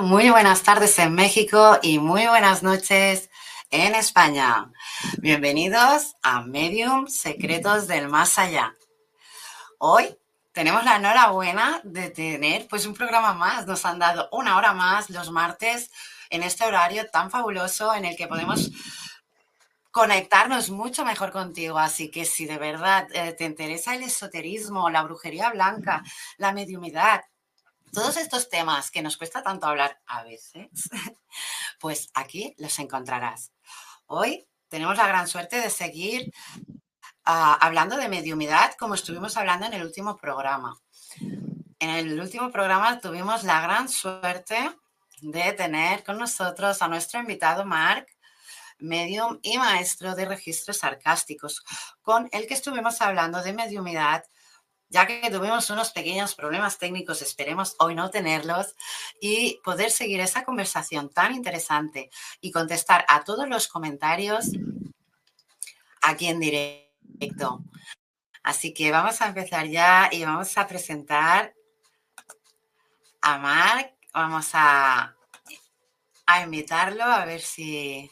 Muy buenas tardes en México y muy buenas noches en España. Bienvenidos a Medium Secretos del Más Allá. Hoy tenemos la enhorabuena de tener pues un programa más. Nos han dado una hora más los martes en este horario tan fabuloso en el que podemos conectarnos mucho mejor contigo. Así que si de verdad eh, te interesa el esoterismo, la brujería blanca, la mediumidad, todos estos temas que nos cuesta tanto hablar a veces, pues aquí los encontrarás. Hoy tenemos la gran suerte de seguir ah, hablando de mediumidad como estuvimos hablando en el último programa. En el último programa tuvimos la gran suerte de tener con nosotros a nuestro invitado Mark, medium y maestro de registros sarcásticos, con el que estuvimos hablando de mediumidad ya que tuvimos unos pequeños problemas técnicos, esperemos hoy no tenerlos, y poder seguir esa conversación tan interesante y contestar a todos los comentarios aquí en directo. Así que vamos a empezar ya y vamos a presentar a Marc. Vamos a, a invitarlo a ver si,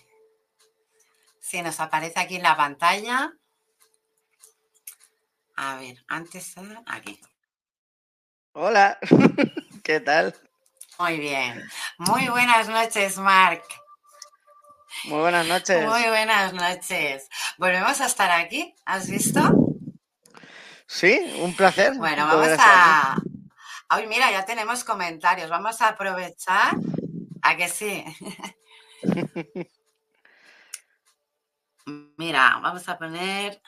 si nos aparece aquí en la pantalla. A ver, antes aquí. Hola, ¿qué tal? Muy bien. Muy buenas noches, Marc. Muy buenas noches. Muy buenas noches. Volvemos a estar aquí, ¿has visto? Sí, un placer. Bueno, vamos a... Hoy mira, ya tenemos comentarios. Vamos a aprovechar. ¿A que sí? mira, vamos a poner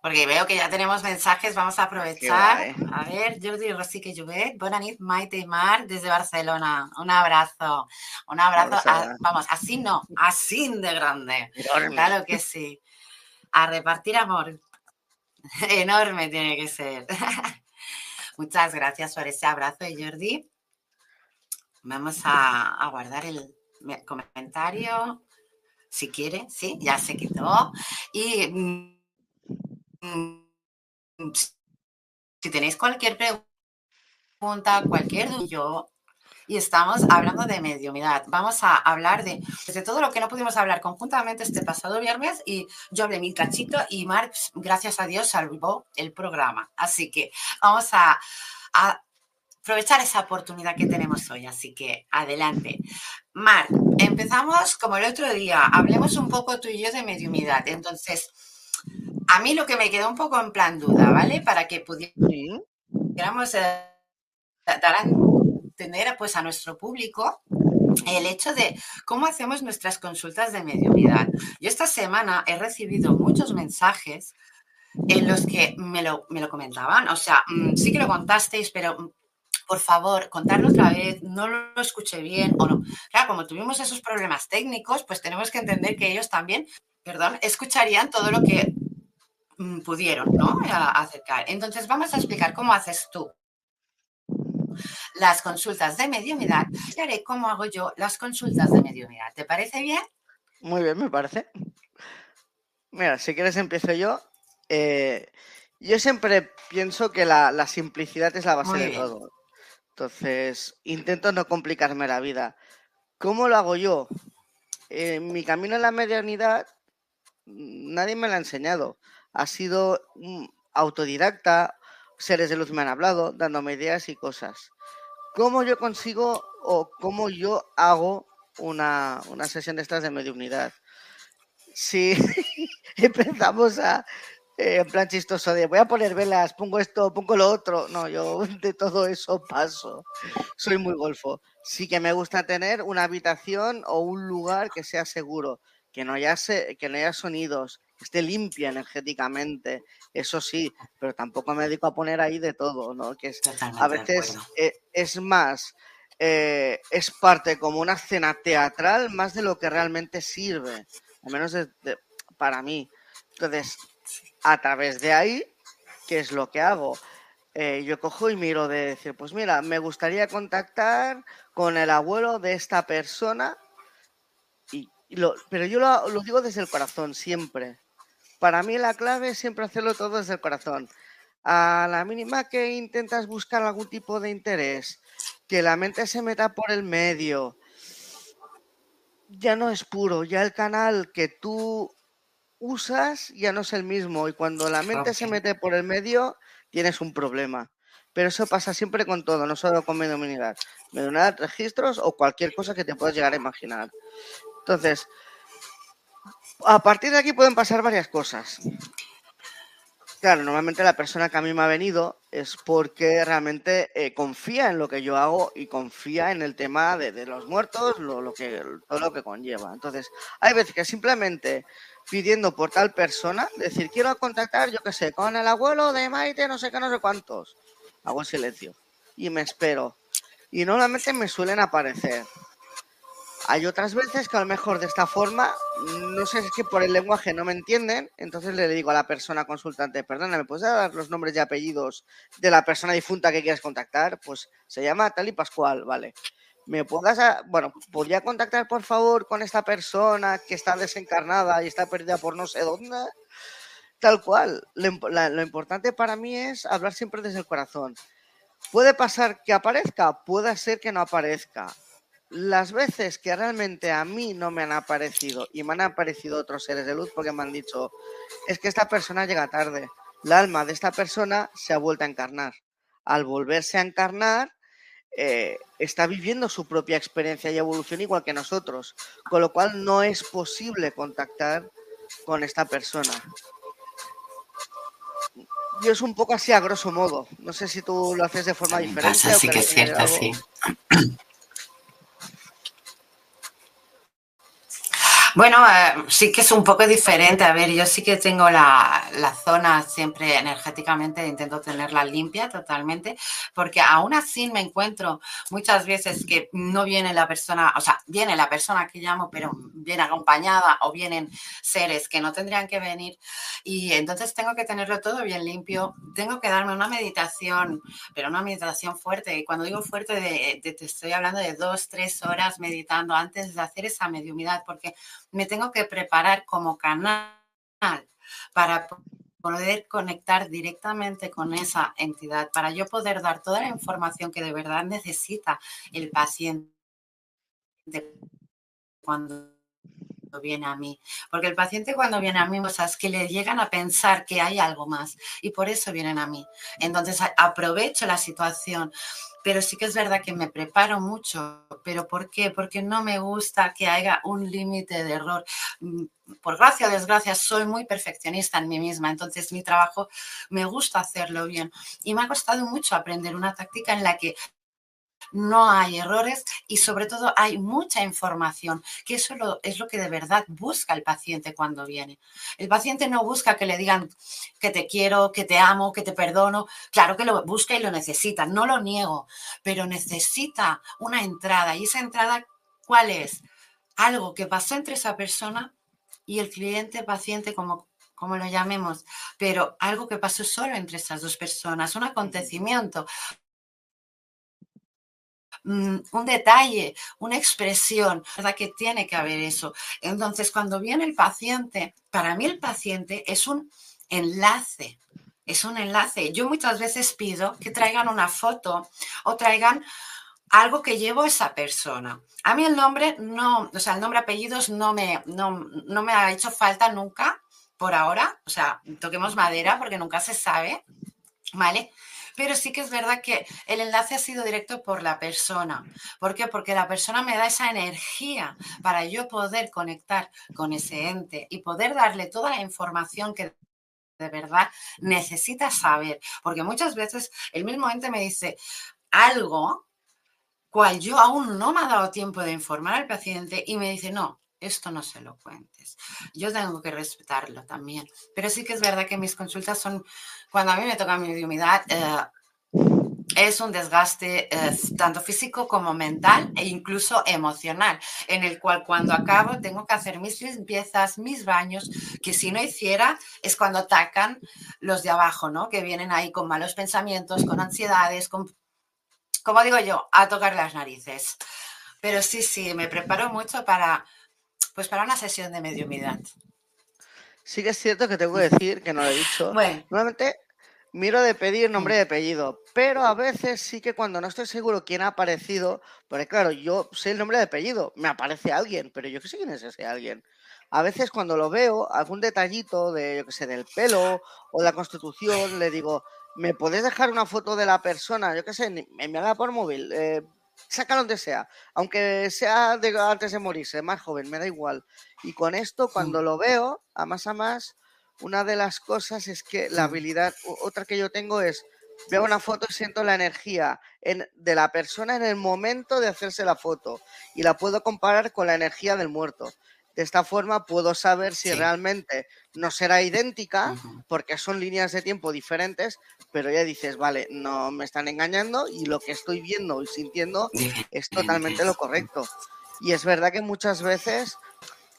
porque veo que ya tenemos mensajes, vamos a aprovechar. A ver, Jordi Rosique Juvet, Bonanit Maite Mar desde Barcelona. Un abrazo, un abrazo. vamos, así no, así de grande. Claro que sí. A repartir amor. Enorme tiene que ser. Muchas gracias por ese abrazo, Jordi. Vamos a, a guardar el comentario si quiere, sí, ya se quitó. Y Mm, si tenéis cualquier pregunta, cualquier duda, y estamos hablando de mediumidad. Vamos a hablar de, pues, de todo lo que no pudimos hablar conjuntamente este pasado viernes y yo hablé mi cachito y Marx, gracias a Dios, salvó el programa. Así que vamos a, aprovechar esa oportunidad que tenemos hoy. Así que adelante. Marc, empezamos como el otro día. Hablemos un poco tú y yo de mediumidad. Entonces, a mí lo que me quedó un poco en plan duda, ¿vale? Para que pudiéramos eh, dar a entender pues, a nuestro público el hecho de cómo hacemos nuestras consultas de mediumidad. Yo esta semana he recibido muchos mensajes en los que me lo, me lo comentaban. O sea, mm, sí que lo contasteis, pero mm, por favor, contarlo otra vez, no lo escuché bien o no. Claro, como tuvimos esos problemas técnicos, pues tenemos que entender que ellos también, perdón, escucharían todo lo que pudieron, ¿no? acercar. Entonces, vamos a explicar cómo haces tú las consultas de mediunidad. Y haré cómo hago yo las consultas de mediunidad. ¿Te parece bien? Muy bien, me parece. Mira, si quieres empiezo yo. Eh, yo siempre pienso que la, simplicidad es la base de todo. Entonces, intento no complicarme la vida. ¿Cómo lo hago yo? En mi camino en la medianidad, nadie me lo ha enseñado. Ha sido autodidacta, seres de luz me han hablado, dándome ideas y cosas. ¿Cómo yo consigo o cómo yo hago una, una sesión de estas de mediunidad? Si empezamos a, eh, en plan chistoso de voy a poner velas, pongo esto, pongo lo otro. No, yo de todo eso paso. Soy muy golfo. Sí que me gusta tener una habitación o un lugar que sea seguro, que no haya, que no haya sonidos, esté limpia energéticamente, eso sí, pero tampoco me dedico a poner ahí de todo, ¿no? Que a veces e, es, más, eh, es parte como una escena teatral más de lo que realmente sirve, al menos para mí. Entonces, a través de ahí, ¿qué es lo que hago? Eh, yo cojo y miro de decir, pues mira, me gustaría contactar con el abuelo de esta persona, y, lo, pero yo lo, lo, digo desde el corazón, siempre. Para mí la clave es siempre hacerlo todo desde el corazón. A la mínima que intentas buscar algún tipo de interés, que la mente se meta por el medio, ya no es puro, ya el canal que tú usas ya no es el mismo y cuando la mente se mete por el medio tienes un problema. Pero eso pasa siempre con todo, no solo con mediunidad. Mediunidad, registros o cualquier cosa que te puedas llegar a imaginar. Entonces, a partir de aquí pueden pasar varias cosas. Claro, normalmente la persona que a mí me ha venido es porque realmente eh, confía en lo que yo hago y confía en el tema de, los muertos, lo, que, todo lo que conlleva. Entonces, hay veces que simplemente pidiendo por tal persona, decir, quiero contactar, yo qué sé, con el abuelo de Maite, no sé qué, no sé cuántos. Hago el silencio y me espero. Y normalmente me suelen aparecer. Hay otras veces que a lo mejor de esta forma, no sé, es que por el lenguaje no me entienden, entonces le digo a la persona consultante, perdona, ¿me puedes dar los nombres y apellidos de la persona difunta que quieres contactar? Pues se llama tal y Pascual, vale. ¿Me puedas, bueno, podría contactar por favor con esta persona que está desencarnada y está perdida por no sé dónde? Tal cual. lo importante para mí es hablar siempre desde el corazón. ¿Puede pasar que aparezca? Puede ser que no aparezca las veces que realmente a mí no me han aparecido y me han aparecido otros seres de luz porque me han dicho, es que esta persona llega tarde. La alma de esta persona se ha vuelto a encarnar. Al volverse a encarnar, eh, está viviendo su propia experiencia y evolución igual que nosotros, con lo cual no es posible contactar con esta persona. Yo es un poco así a grosso modo. No sé si tú lo haces de forma diferente. sí que es cierto, sí. Bueno, eh, sí que es un poco diferente. A ver, yo sí que tengo la, zona siempre energéticamente, intento tenerla limpia totalmente, porque aún así me encuentro muchas veces que no viene la persona, o sea, viene la persona que llamo, pero viene acompañada o vienen seres que no tendrían que venir y entonces tengo que tenerlo todo bien limpio. Tengo que darme una meditación, pero una meditación fuerte. Y cuando digo fuerte, te estoy hablando de dos, tres horas meditando antes de hacer esa mediumidad, porque me tengo que preparar como canal para poder conectar directamente con esa entidad, para yo poder dar toda la información que de verdad necesita el paciente cuando viene a mí. Porque el paciente cuando viene a mí, o sea, es que le llegan a pensar que hay algo más y por eso vienen a mí. Entonces aprovecho la situación. Pero sí que es verdad que me preparo mucho. ¿Pero por qué? Porque no me gusta que haya un límite de error. Mm, por gracia o desgracia, soy muy perfeccionista en mí misma. Entonces, mi trabajo me gusta hacerlo bien. Y me ha costado mucho aprender una táctica en la que no hay errores y sobre todo hay mucha información, que eso es lo que de verdad busca el paciente cuando viene. El paciente no busca que le digan que te quiero, que te amo, que te perdono. Claro que lo busca y lo necesita, no lo niego, pero necesita una entrada. ¿Y esa entrada cuál es? Algo que pasó entre esa persona y el cliente, paciente, como como lo llamemos, pero algo que pasó solo entre esas dos personas, un acontecimiento, un detalle, una expresión, ¿verdad? Que tiene que haber eso. Entonces, cuando viene el paciente, para mí el paciente es un enlace, es un enlace. Yo muchas veces pido que traigan una foto o traigan algo que llevo esa persona. A mí el nombre no, o sea, el nombre apellidos no me, no, no me ha hecho falta nunca por ahora. O sea, toquemos madera porque nunca se sabe, ¿vale? Pero sí que es verdad que el enlace ha sido directo por la persona. ¿Por qué? Porque la persona me da esa energía para yo poder conectar con ese ente y poder darle toda la información que de verdad necesita saber. Porque muchas veces el mismo ente me dice algo cual yo aún no me ha dado tiempo de informar al paciente y me dice, no, esto no se lo cuentes. Yo tengo que respetarlo también. Pero sí que es verdad que mis consultas son, cuando a mí me toca mi mediumidad, eh, es un desgaste eh, tanto físico como mental e incluso emocional, en el cual cuando acabo tengo que hacer mis limpiezas, mis baños, que si no hiciera es cuando atacan los de abajo, ¿no? Que vienen ahí con malos pensamientos, con ansiedades, con, como digo yo, a tocar las narices. Pero sí, sí, me preparo mucho para pues para una sesión de mediumidad. Sí que es cierto que tengo que decir, que no lo he dicho. Bueno. Normalmente miro de pedir nombre de apellido, pero a veces sí que cuando no estoy seguro quién ha aparecido, porque claro, yo sé el nombre de apellido, me aparece alguien, pero yo qué sé quién es ese alguien. A veces cuando lo veo, algún detallito de, yo qué sé, del pelo o la constitución, le digo, ¿me puedes dejar una foto de la persona? Yo qué sé, me haga por móvil. Eh, saca donde sea, aunque sea de, antes de morirse, más joven, me da igual. Y con esto, cuando lo veo, a más a más, una de las cosas es que la habilidad, otra que yo tengo es, veo una foto y siento la energía de la persona en el momento de hacerse la foto y la puedo comparar con la energía del muerto. De esta forma puedo saber si realmente no será idéntica, porque son líneas de tiempo diferentes, pero ya dices, vale, no me están engañando y lo que estoy viendo y sintiendo es totalmente lo correcto. Y es verdad que muchas veces,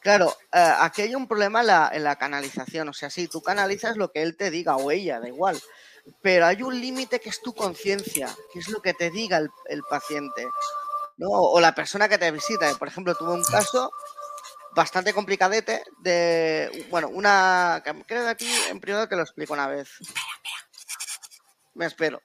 claro, eh, aquí hay un problema en la, canalización, o sea, si tú canalizas lo que él te diga o ella, da igual, pero hay un límite que es tu conciencia, que es lo que te diga el, el paciente. ¿no? O la persona que te visita. Por ejemplo, tuve un caso bastante complicadete de, bueno, una, creo que aquí en privado te lo explico una vez. Me espero.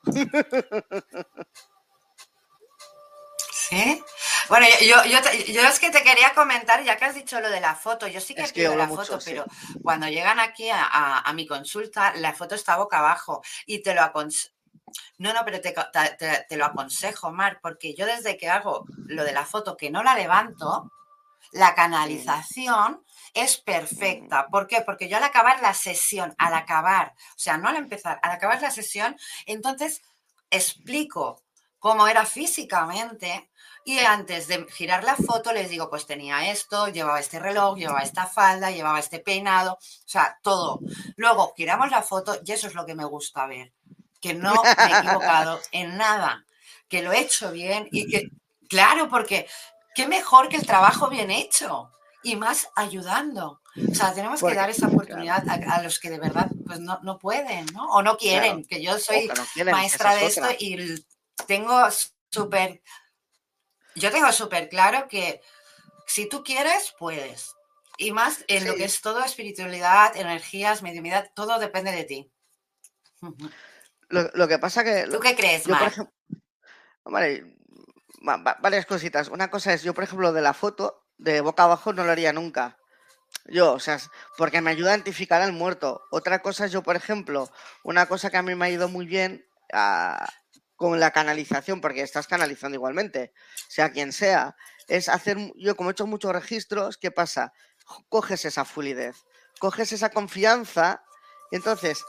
¿Sí? Bueno, yo, yo, yo, es que te quería comentar, ya que has dicho lo de la foto, yo sí que, es la foto, pero cuando llegan aquí a, mi consulta, la foto está boca abajo y te lo aconsejo. No, no, pero te, te, lo aconsejo, Mar, porque yo desde que hago lo de la foto, que no la levanto, la canalización es perfecta. ¿Por qué? Porque yo al acabar la sesión, al acabar, o sea, no al empezar, al acabar la sesión, entonces explico cómo era físicamente y antes de girar la foto les digo, pues tenía esto, llevaba este reloj, llevaba esta falda, llevaba este peinado, o sea, todo. Luego giramos la foto y eso es lo que me gusta ver, que no me he equivocado en nada, que lo he hecho bien y que, claro, porque qué mejor que el trabajo bien hecho y más ayudando. O sea, tenemos que dar esa oportunidad a, los que de verdad pues no, no pueden, ¿no? O no quieren, que yo soy maestra de esto y tengo súper, yo tengo súper claro que si tú quieres, puedes. Y más en lo que es todo espiritualidad, energías, mediunidad, todo depende de ti. Lo, que pasa que... ¿Tú qué crees, Mar? vale, varias cositas. Una cosa es, yo por ejemplo de la foto, de boca abajo no lo haría nunca. Yo, o sea, porque me ayuda a identificar al muerto. Otra cosa, yo, por ejemplo, una cosa que a mí me ha ido muy bien ah, con la canalización, porque estás canalizando igualmente, sea quien sea, es hacer, yo como he hecho muchos registros, ¿qué pasa? Coges esa fluidez, coges esa confianza, entonces,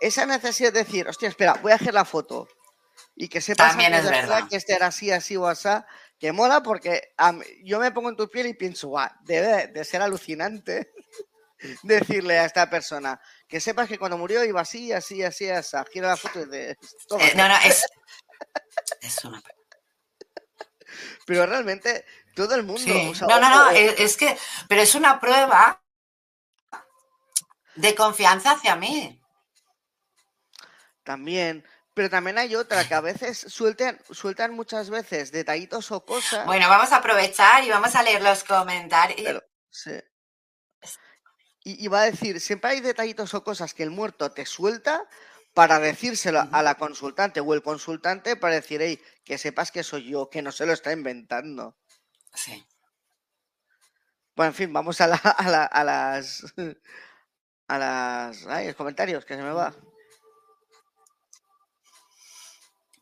esa necesidad de decir, hostia, espera, voy a hacer la foto, y que sepas También es verdad. que este era así, así o así, que mola porque yo me pongo en tu piel y pienso, guau, debe de ser alucinante decirle a esta persona que sepas que cuando murió iba así, así, así, así, gira la foto y de... Eh, no, no, es, es una... Pero realmente todo el mundo... no, no, no, es que, pero es una prueba de confianza hacia mí. También, pero también hay otra que a veces sueltan, sueltan muchas veces detallitos o cosas. Bueno, vamos a aprovechar y vamos a leer los comentarios. sí. Y, va a decir, siempre hay detallitos o cosas que el muerto te suelta para decírselo a la consultante o el consultante para decir, hey, que sepas que soy yo, que no se lo está inventando. Sí. Bueno, en fin, vamos a, a, las... A las... Ay, los comentarios, que se me va.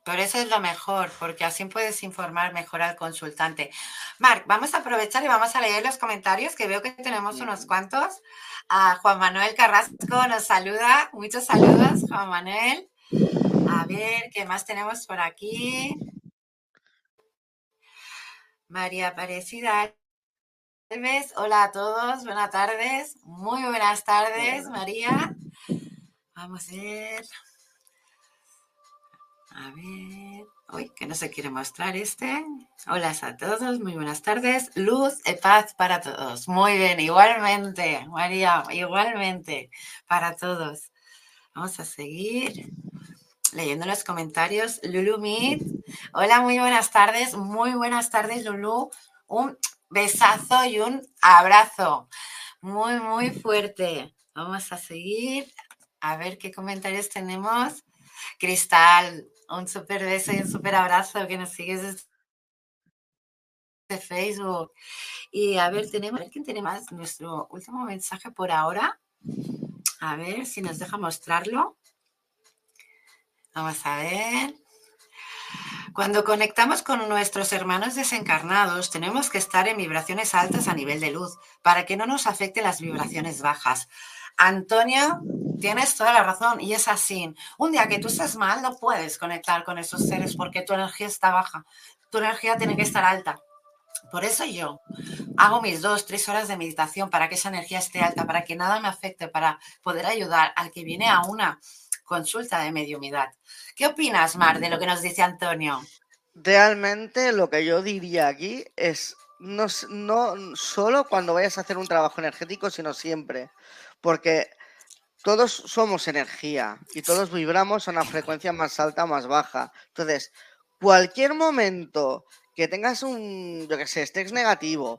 Por eso es lo mejor, porque así puedes informar mejor al consultante. Marc, vamos a aprovechar y vamos a leer los comentarios, que veo que tenemos unos cuantos. A Juan Manuel Carrasco nos saluda. Muchos saludos, Juan Manuel. A ver, ¿qué más tenemos por aquí? María Aparecida Hola a todos, buenas tardes. Muy buenas tardes, María. Vamos a ver. A ver, uy, que no se quiere mostrar este. Hola a todos, muy buenas tardes. Luz y paz para todos. Muy bien, igualmente, María, igualmente, para todos. Vamos a seguir leyendo los comentarios. Lulu Meet. Hola, muy buenas tardes. Muy buenas tardes, Lulu. Un besazo y un abrazo. Muy, muy fuerte. Vamos a seguir. A ver qué comentarios tenemos. Cristal, un súper beso y un súper abrazo que nos sigues de Facebook. Y a ver, tenemos, quién tiene más. Nuestro último mensaje por ahora. A ver si nos deja mostrarlo. Vamos a ver. Cuando conectamos con nuestros hermanos desencarnados, tenemos que estar en vibraciones altas a nivel de luz para que no nos afecten las vibraciones bajas. Antonio, tienes toda la razón y es así. Un día que tú estés mal, no puedes conectar con esos seres porque tu energía está baja. Tu energía tiene que estar alta. Por eso yo hago mis dos, tres horas de meditación para que esa energía esté alta, para que nada me afecte, para poder ayudar al que viene a una consulta de mediumidad. ¿Qué opinas, Mar, de lo que nos dice Antonio? Realmente lo que yo diría aquí es no solo cuando vayas a hacer un trabajo energético, sino siempre porque todos somos energía y todos vibramos a una frecuencia más alta o más baja. Entonces, cualquier momento que tengas un, yo que sé, estés negativo,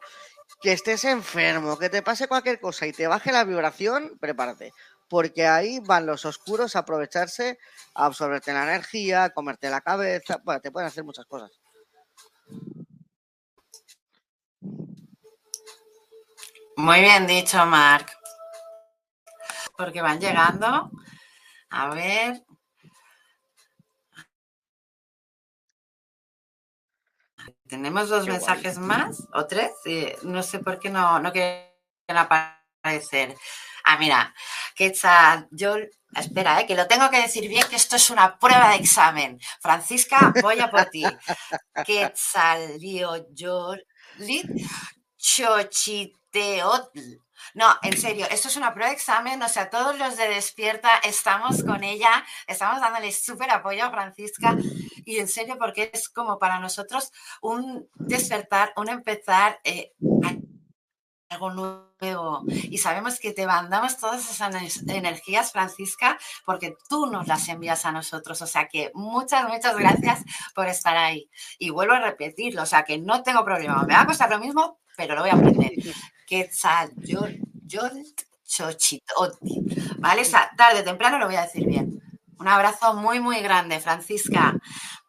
que estés enfermo, que te pase cualquier cosa y te baje la vibración, prepárate. Porque ahí van los oscuros a aprovecharse, a absorberte la energía, a comerte la cabeza, bueno, te pueden hacer muchas cosas. Muy bien dicho, Marc porque van llegando. A ver. Tenemos dos mensajes más o tres. no sé por qué no, no quieren aparecer. Ah, mira, Quetzal, yo, espera, eh, que lo tengo que decir bien, que esto es una prueba de examen. Francisca, voy a por ti. Quetzal, yo, Chochiteotl. No, en serio, esto es una prueba de examen, o sea, todos los de Despierta estamos con ella, estamos dándole súper apoyo a Francisca y en serio porque es como para nosotros un despertar, un empezar eh, algo nuevo y sabemos que te mandamos todas esas energías, Francisca, porque tú nos las envías a nosotros, o sea que muchas, muchas gracias por estar ahí. Y vuelvo a repetirlo, o sea que no tengo problema, me va a costar lo mismo, pero lo voy a aprender. Chochitoti. ¿Vale? Esa tarde o temprano lo voy a decir bien. Un abrazo muy, muy grande, Francisca.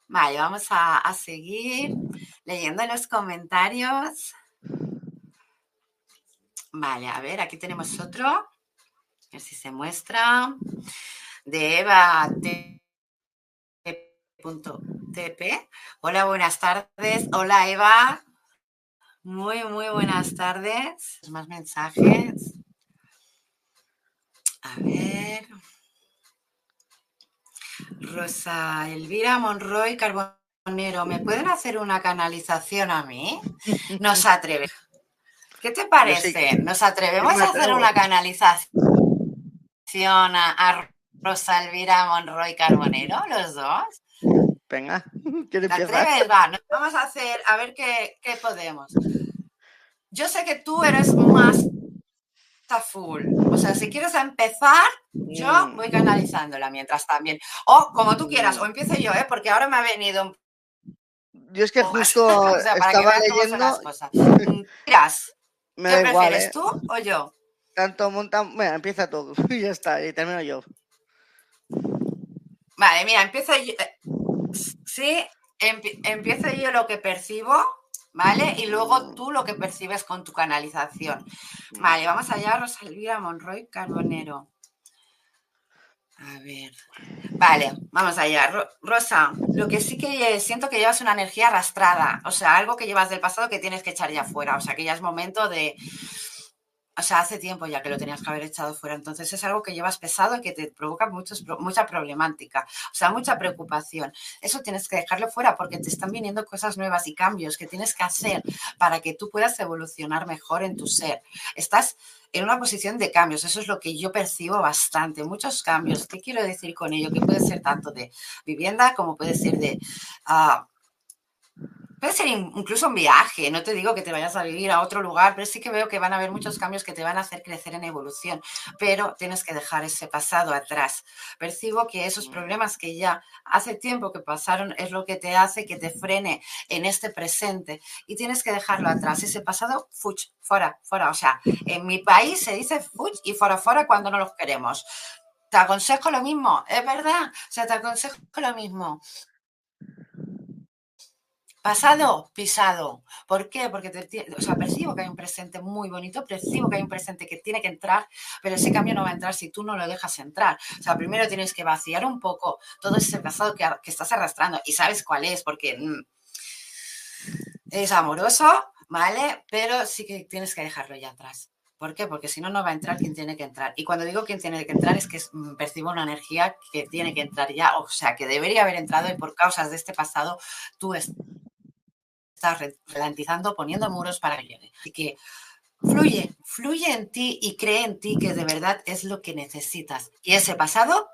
Vale, vamos a, seguir leyendo los comentarios. Vale, a ver, aquí tenemos otro. A ver si se muestra. De Eva T.tp. Hola, buenas tardes. Hola, Eva. Muy, muy buenas tardes. Más mensajes. A ver. Rosa Elvira Monroy Carbonero, ¿me pueden hacer una canalización a mí? Nos atreve. ¿Qué te parece? ¿Nos atrevemos a hacer una canalización a, Rosa Elvira Monroy Carbonero, los dos? Venga, ¿te atreves? Va, nos vamos a hacer, a ver qué, qué podemos. Yo sé que tú eres más full. O sea, si quieres empezar, yo mm. voy canalizándola mientras también. O como tú quieras, o empiezo yo, ¿eh? porque ahora me ha venido. Yo es que justo estaba leyendo. Miras, me ¿qué prefieres, ¿eh? tú o yo? Tanto monta. Bueno, empieza todo y ya está, y termino yo. Vale, mira, empiezo yo. Eh, sí, empiezo yo lo que percibo ¿vale? Y luego tú lo que percibes con tu canalización. Vale, vamos allá, Rosa Elvira Monroy Carbonero. A ver. Vale, vamos allá. Rosa, lo que sí que siento que llevas una energía arrastrada, o sea, algo que llevas del pasado que tienes que echar ya fuera, o sea, que ya es momento de o sea, hace tiempo ya que lo tenías que haber echado fuera. Entonces es algo que llevas pesado y que te provoca mucha problemática, o sea, mucha preocupación. Eso tienes que dejarlo fuera porque te están viniendo cosas nuevas y cambios que tienes que hacer para que tú puedas evolucionar mejor en tu ser. Estás en una posición de cambios, eso es lo que yo percibo bastante, muchos cambios. ¿Qué quiero decir con ello? Que puede ser tanto de vivienda como puede ser de... Ah, Puede ser incluso un viaje, no te digo que te vayas a vivir a otro lugar, pero sí que veo que van a haber muchos cambios que te van a hacer crecer en evolución, pero tienes que dejar ese pasado atrás. Percibo que esos problemas que ya hace tiempo que pasaron es lo que te hace que te frene en este presente y tienes que dejarlo atrás. Ese pasado, fuch, fuera, fuera. O sea, en mi país se dice fuch y fuera, fuera cuando no los queremos. Te aconsejo lo mismo, es verdad. O sea, te aconsejo lo mismo. Pasado, pisado. ¿Por qué? Porque o sea, percibo que hay un presente muy bonito, percibo que hay un presente que tiene que entrar, pero ese cambio no va a entrar si tú no lo dejas entrar. O sea, primero tienes que vaciar un poco todo ese pasado que, estás arrastrando y sabes cuál es, porque mm, es amoroso, ¿vale? Pero sí que tienes que dejarlo ya atrás. ¿Por qué? Porque si no, no va a entrar quien tiene que entrar. Y cuando digo quien tiene que entrar es que mm, percibo una energía que tiene que entrar ya, o sea, que debería haber entrado y por causas de este pasado tú estás ralentizando, poniendo muros para que llegue. Así que fluye, fluye en ti y cree en ti que de verdad es lo que necesitas. Y ese pasado,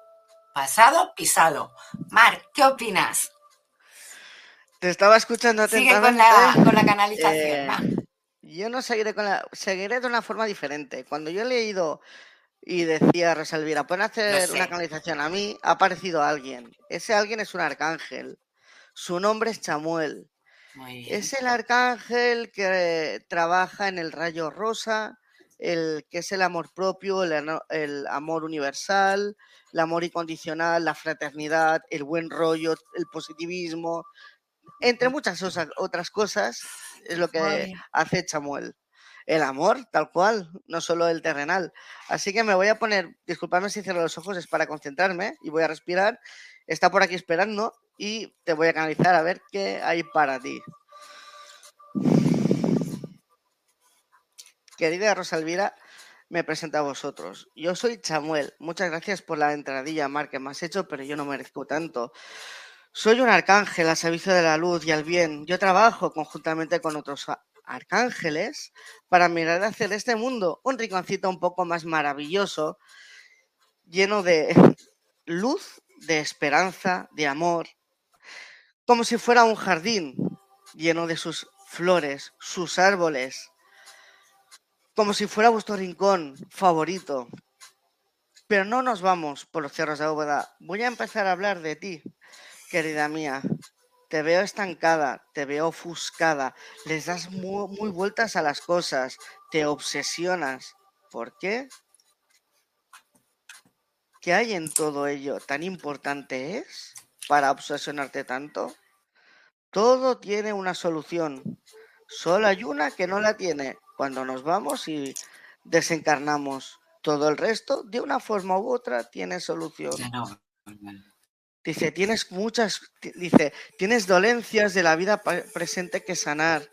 pasado, pisado. Mar, ¿qué opinas? Te estaba escuchando atentamente. Sigue con la, canalización. Eh, yo no seguiré con la... Seguiré de una forma diferente. Cuando yo he leído y decía Rosalvira, pueden hacer una canalización a mí, ha aparecido alguien. Ese alguien es un arcángel. Su nombre es Chamuel. Es el arcángel que trabaja en el rayo rosa, el que es el amor propio, el, amor universal, el amor incondicional, la fraternidad, el buen rollo, el positivismo, entre muchas otras cosas, es lo que hace Chamuel. El amor, tal cual, no solo el terrenal. Así que me voy a poner, disculpadme si cierro los ojos, es para concentrarme y voy a respirar. Está por aquí esperando y te voy a canalizar a ver qué hay para ti. Querida Rosalvira, me presento a vosotros. Yo soy Chamuel. Muchas gracias por la entradilla, Mar, que me has hecho, pero yo no merezco tanto. Soy un arcángel al servicio de la luz y el bien. Yo trabajo conjuntamente con otros arcángeles para mirar hacia este mundo un rinconcito un poco más maravilloso, lleno de luz, de esperanza, de amor, como si fuera un jardín lleno de sus flores, sus árboles, como si fuera vuestro rincón favorito. Pero no nos vamos por los cerros de Óveda. Voy a empezar a hablar de ti, querida mía. Te veo estancada, te veo ofuscada, les das muy, muy vueltas a las cosas, te obsesionas. ¿Por qué? ¿Qué hay en todo ello? ¿Tan importante es para obsesionarte tanto? Todo tiene una solución. Solo hay una que no la tiene. Cuando nos vamos y desencarnamos. Todo el resto, de una forma u otra, tiene solución. Dice, tienes muchas, dice, tienes dolencias de la vida presente que sanar.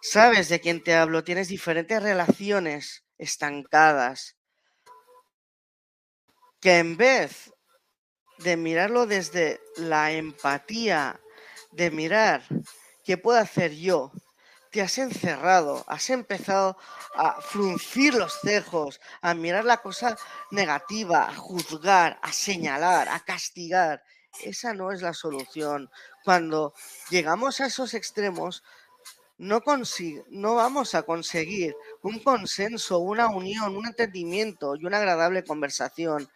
Sabes de quién te hablo, tienes diferentes relaciones estancadas. Que en vez de mirarlo desde la empatía, de mirar qué puedo hacer yo, te has encerrado, has empezado a fruncir los cejos, a mirar la cosa negativa, a juzgar, a señalar, a castigar. Esa no es la solución. Cuando llegamos a esos extremos, no, no vamos a conseguir un consenso, una unión, un entendimiento y una agradable conversación.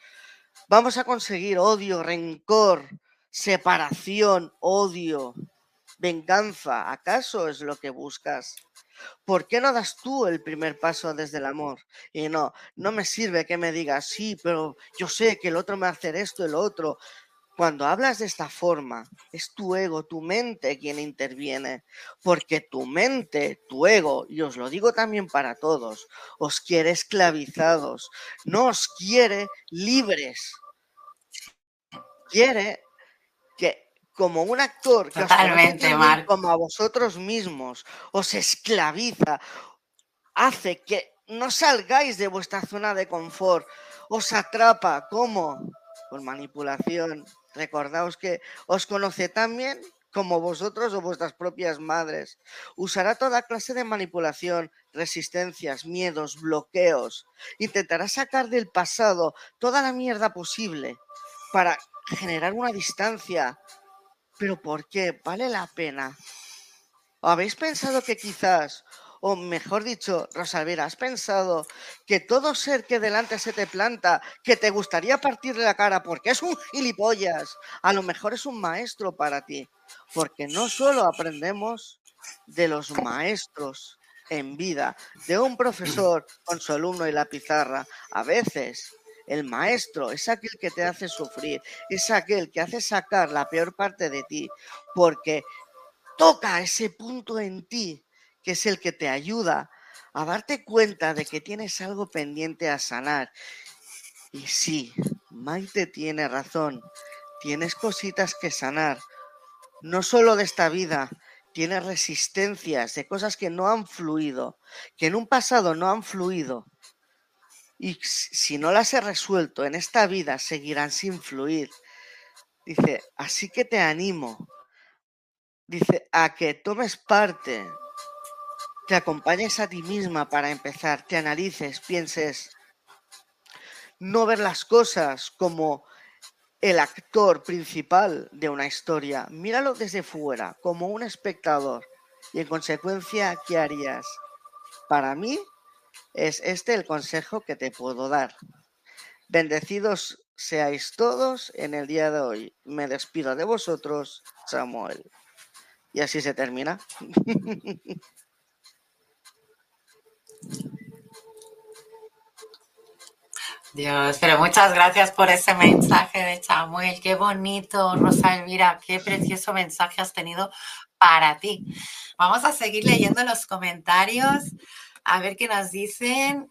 Vamos a conseguir odio, rencor, separación, odio, venganza. ¿Acaso es lo que buscas? ¿Por qué no das tú el primer paso desde el amor? Y no, no me sirve que me digas, sí, pero yo sé que el otro me va a hacer esto lo otro. Cuando hablas de esta forma, es tu ego, tu mente quien interviene, porque tu mente, tu ego, y os lo digo también para todos, os quiere esclavizados, no os quiere libres, quiere que como un actor que Totalmente, os como a vosotros mismos, os esclaviza, hace que no salgáis de vuestra zona de confort, os atrapa, ¿cómo? Por manipulación, Recordaos que os conoce tan bien como vosotros o vuestras propias madres. Usará toda clase de manipulación, resistencias, miedos, bloqueos. Intentará sacar del pasado toda la mierda posible para generar una distancia. Pero ¿por qué? ¿Vale la pena? habéis pensado que quizás o mejor dicho, Rosalvira, ¿has pensado que todo ser que delante se te planta, que te gustaría partirle la cara porque es un gilipollas, a lo mejor es un maestro para ti? Porque no solo aprendemos de los maestros en vida, de un profesor con su alumno y la pizarra, a veces el maestro es aquel que te hace sufrir, es aquel que hace sacar la peor parte de ti, porque toca ese punto en ti que es el que te ayuda a darte cuenta de que tienes algo pendiente a sanar. Y sí, Maite tiene razón, tienes cositas que sanar, no solo de esta vida, tienes resistencias de cosas que no han fluido, que en un pasado no han fluido. Y si no las he resuelto en esta vida, seguirán sin fluir. Dice, así que te animo, dice, a que tomes parte te acompañes a ti misma para empezar, te analices, pienses, no ver las cosas como el actor principal de una historia, míralo desde fuera, como un espectador, y en consecuencia, ¿qué harías? Para mí es este el consejo que te puedo dar. Bendecidos seáis todos en el día de hoy. Me despido de vosotros, Samuel. Y así se termina. Dios, pero muchas gracias por ese mensaje de Samuel. Qué bonito, Rosa Elvira, qué precioso mensaje has tenido para ti. Vamos a seguir leyendo los comentarios, a ver qué nos dicen.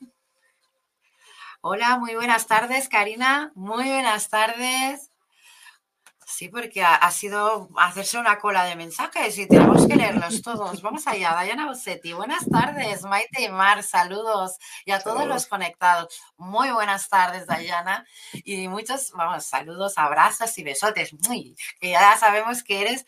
Hola, muy buenas tardes, Karina. Muy buenas tardes. Sí, porque ha, sido hacerse una cola de mensajes y tenemos que leerlos todos. Vamos allá, Dayana Bossetti. Buenas tardes, Maite y Mar, saludos y a todos los conectados. Muy buenas tardes, Dayana. Y muchos, vamos, saludos, abrazos y besotes. Muy, que ya sabemos que eres,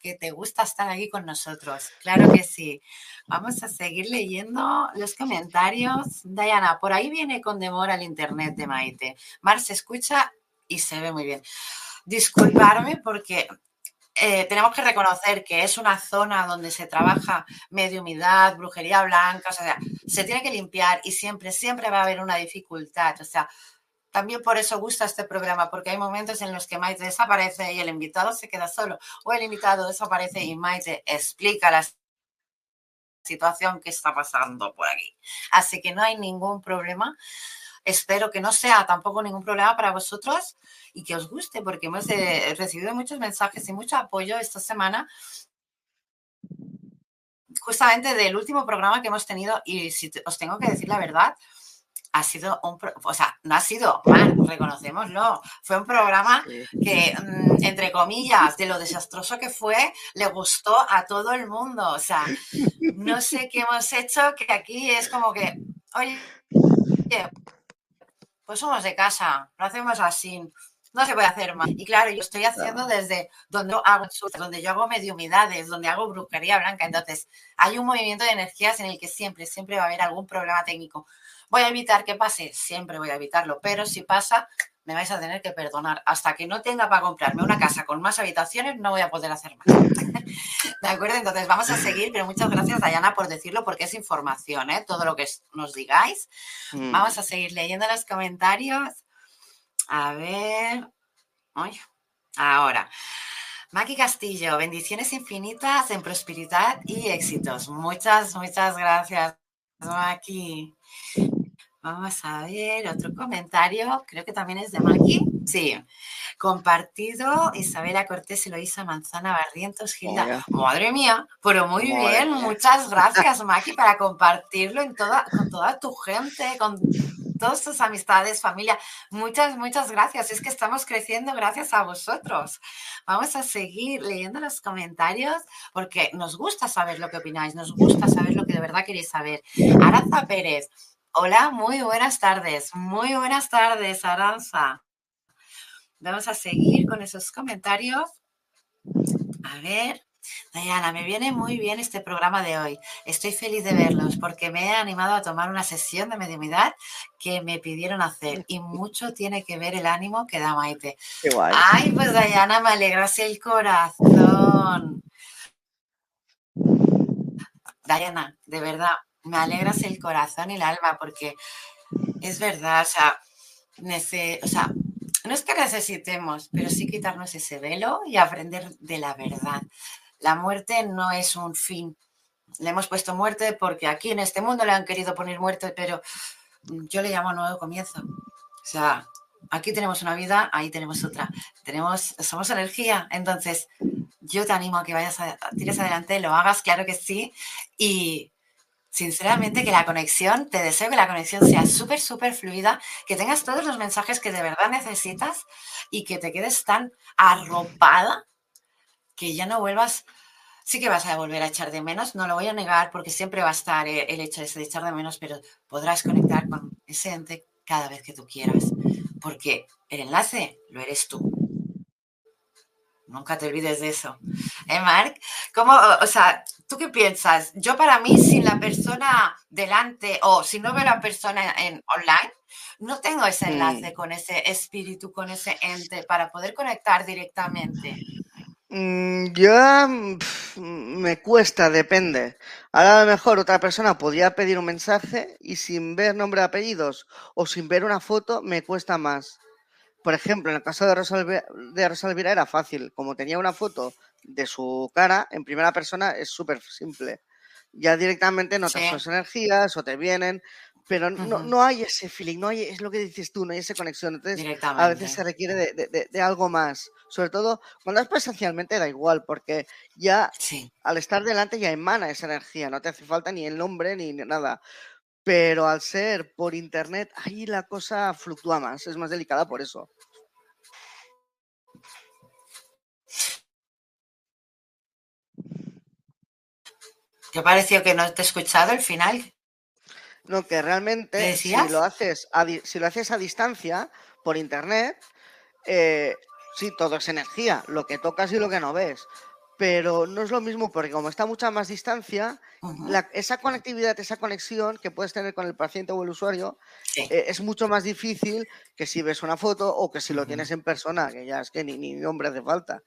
que te gusta estar aquí con nosotros. Claro que sí. Vamos a seguir leyendo los comentarios. Dayana, por ahí viene con demora el internet de Maite. Mar se escucha y se ve muy bien disculparme porque eh, tenemos que reconocer que es una zona donde se trabaja mediumidad, brujería blanca, o sea, se tiene que limpiar y siempre, siempre va a haber una dificultad. O sea, también por eso gusta este programa, porque hay momentos en los que Maite desaparece y el invitado se queda solo, o el invitado desaparece y Maite explica la situación que está pasando por aquí. Así que no hay ningún problema. Espero que no sea tampoco ningún problema para vosotros y que os guste, porque hemos eh, recibido muchos mensajes y mucho apoyo esta semana justamente del último programa que hemos tenido y si os tengo que decir la verdad, ha sido un, o sea, no ha sido mal, reconocémoslo. Fue un programa que, mm, entre comillas, de lo desastroso que fue, le gustó a todo el mundo. O sea, no sé qué hemos hecho, que aquí es como que, oye, pues somos de casa, lo hacemos así no se puede hacer más. Y claro, yo estoy haciendo desde donde hago donde yo hago mediumidades, donde hago brujería blanca. Entonces, hay un movimiento de energías en el que siempre, siempre va a haber algún problema técnico. Voy a evitar que pase, siempre voy a evitarlo, pero si pasa, me vais a tener que perdonar. Hasta que no tenga para comprarme una casa con más habitaciones, no voy a poder hacer más. ¿De acuerdo? Entonces vamos a seguir, pero muchas gracias, Dayana, por decirlo, porque es información, ¿eh? Todo lo que nos digáis. Mm. Vamos a seguir leyendo los comentarios. A ver. ahora. Maki Castillo, bendiciones infinitas en prosperidad y éxitos. Muchas, muchas gracias, Maki. Vamos a ver otro comentario, creo que también es de Maki. Sí, compartido Isabela Cortés, Eloísa Manzana Barrientos, Gilda. Madre mía, pero muy bien, muchas gracias Maki para compartirlo en toda, con toda tu gente, con todas tus amistades, familia. Muchas, muchas gracias. Es que estamos creciendo gracias a vosotros. Vamos a seguir leyendo los comentarios porque nos gusta saber lo que opináis, nos gusta saber lo que de verdad queréis saber. Aranza Pérez. Hola, muy buenas tardes. Muy buenas tardes, Aranza. Vamos a seguir con esos comentarios. A ver. Diana, me viene muy bien este programa de hoy. Estoy feliz de verlos porque me he animado a tomar una sesión de mediumidad que me pidieron hacer y mucho tiene que ver el ánimo que da Maite. Qué guay. Ay, pues Diana, me alegras el corazón. Diana, de verdad, me alegras el corazón y el alma porque es verdad, o sea, o sea, no es que necesitemos, pero sí quitarnos ese velo y aprender de la verdad. La muerte no es un fin. Le hemos puesto muerte porque aquí en este mundo le han querido poner muerte, pero yo le llamo nuevo comienzo. O sea, aquí tenemos una vida, ahí tenemos otra. Tenemos, somos energía, entonces yo te animo a que vayas a, tires adelante, lo hagas, claro que sí, y sinceramente que la conexión, te deseo que la conexión sea súper, súper fluida, que tengas todos los mensajes que de verdad necesitas y que te quedes tan arropada que ya no vuelvas, sí que vas a volver a echar de menos, no lo voy a negar porque siempre va a estar eh, el hecho de echar de menos, pero podrás conectar con ese ente cada vez que tú quieras, porque el enlace lo eres tú. Nunca te olvides de eso. ¿Eh, Mark? ¿Cómo, o sea, ¿tú qué piensas? Yo para mí, sin la persona delante o si no veo la persona en online, no tengo ese enlace con ese espíritu, con ese ente para poder conectar directamente. Mm, yo me cuesta, depende. Ahora a lo mejor otra persona podría pedir un mensaje y sin ver nombre de apellidos o sin ver una foto me cuesta más. Por ejemplo, en el caso de Rosalvira, era fácil. Como tenía una foto de su cara en primera persona, es súper simple. Ya directamente notas sus energías o te vienen, pero no, no, hay ese feeling, no hay, es lo que dices tú, no hay esa conexión. Entonces, a veces se requiere de, algo más. Sobre todo cuando es presencialmente da igual, porque ya al estar delante ya emana esa energía, no te hace falta ni el nombre ni nada. Pero al ser por internet, ahí la cosa fluctúa más, es más delicada por eso. ¿Te pareció que no te he escuchado el final? No, que realmente si lo, haces a, si lo haces a distancia, por internet, eh, sí, todo es energía, lo que tocas y lo que no ves pero no es lo mismo porque como está a mucha más distancia, esa conectividad, esa conexión que puedes tener con el paciente o el usuario eh, es mucho más difícil que si ves una foto o que si lo tienes en persona, que ya es que ni, ni nombre hace falta.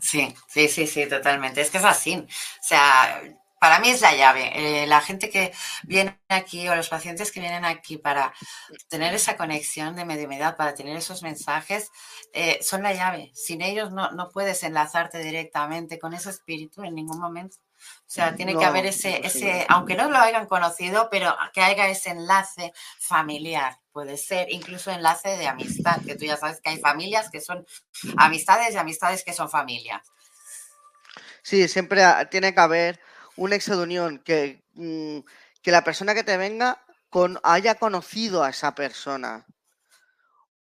Sí, sí, sí, sí, totalmente. Es que es así. O sea, para mí es la llave. Eh, la gente que viene aquí o los pacientes que vienen aquí para tener esa conexión de mediumidad, para tener esos mensajes, eh, son la llave. Sin ellos no, no, puedes enlazarte directamente con ese espíritu en ningún momento. O sea, tiene que haber ese, ese, aunque no lo hayan conocido, pero que haya ese enlace familiar. Puede ser incluso enlace de amistad, que tú ya sabes que hay familias que son amistades y amistades que son familias. Sí, siempre tiene que haber un nexo de unión que, mm, que la persona que te venga con, haya conocido a esa persona.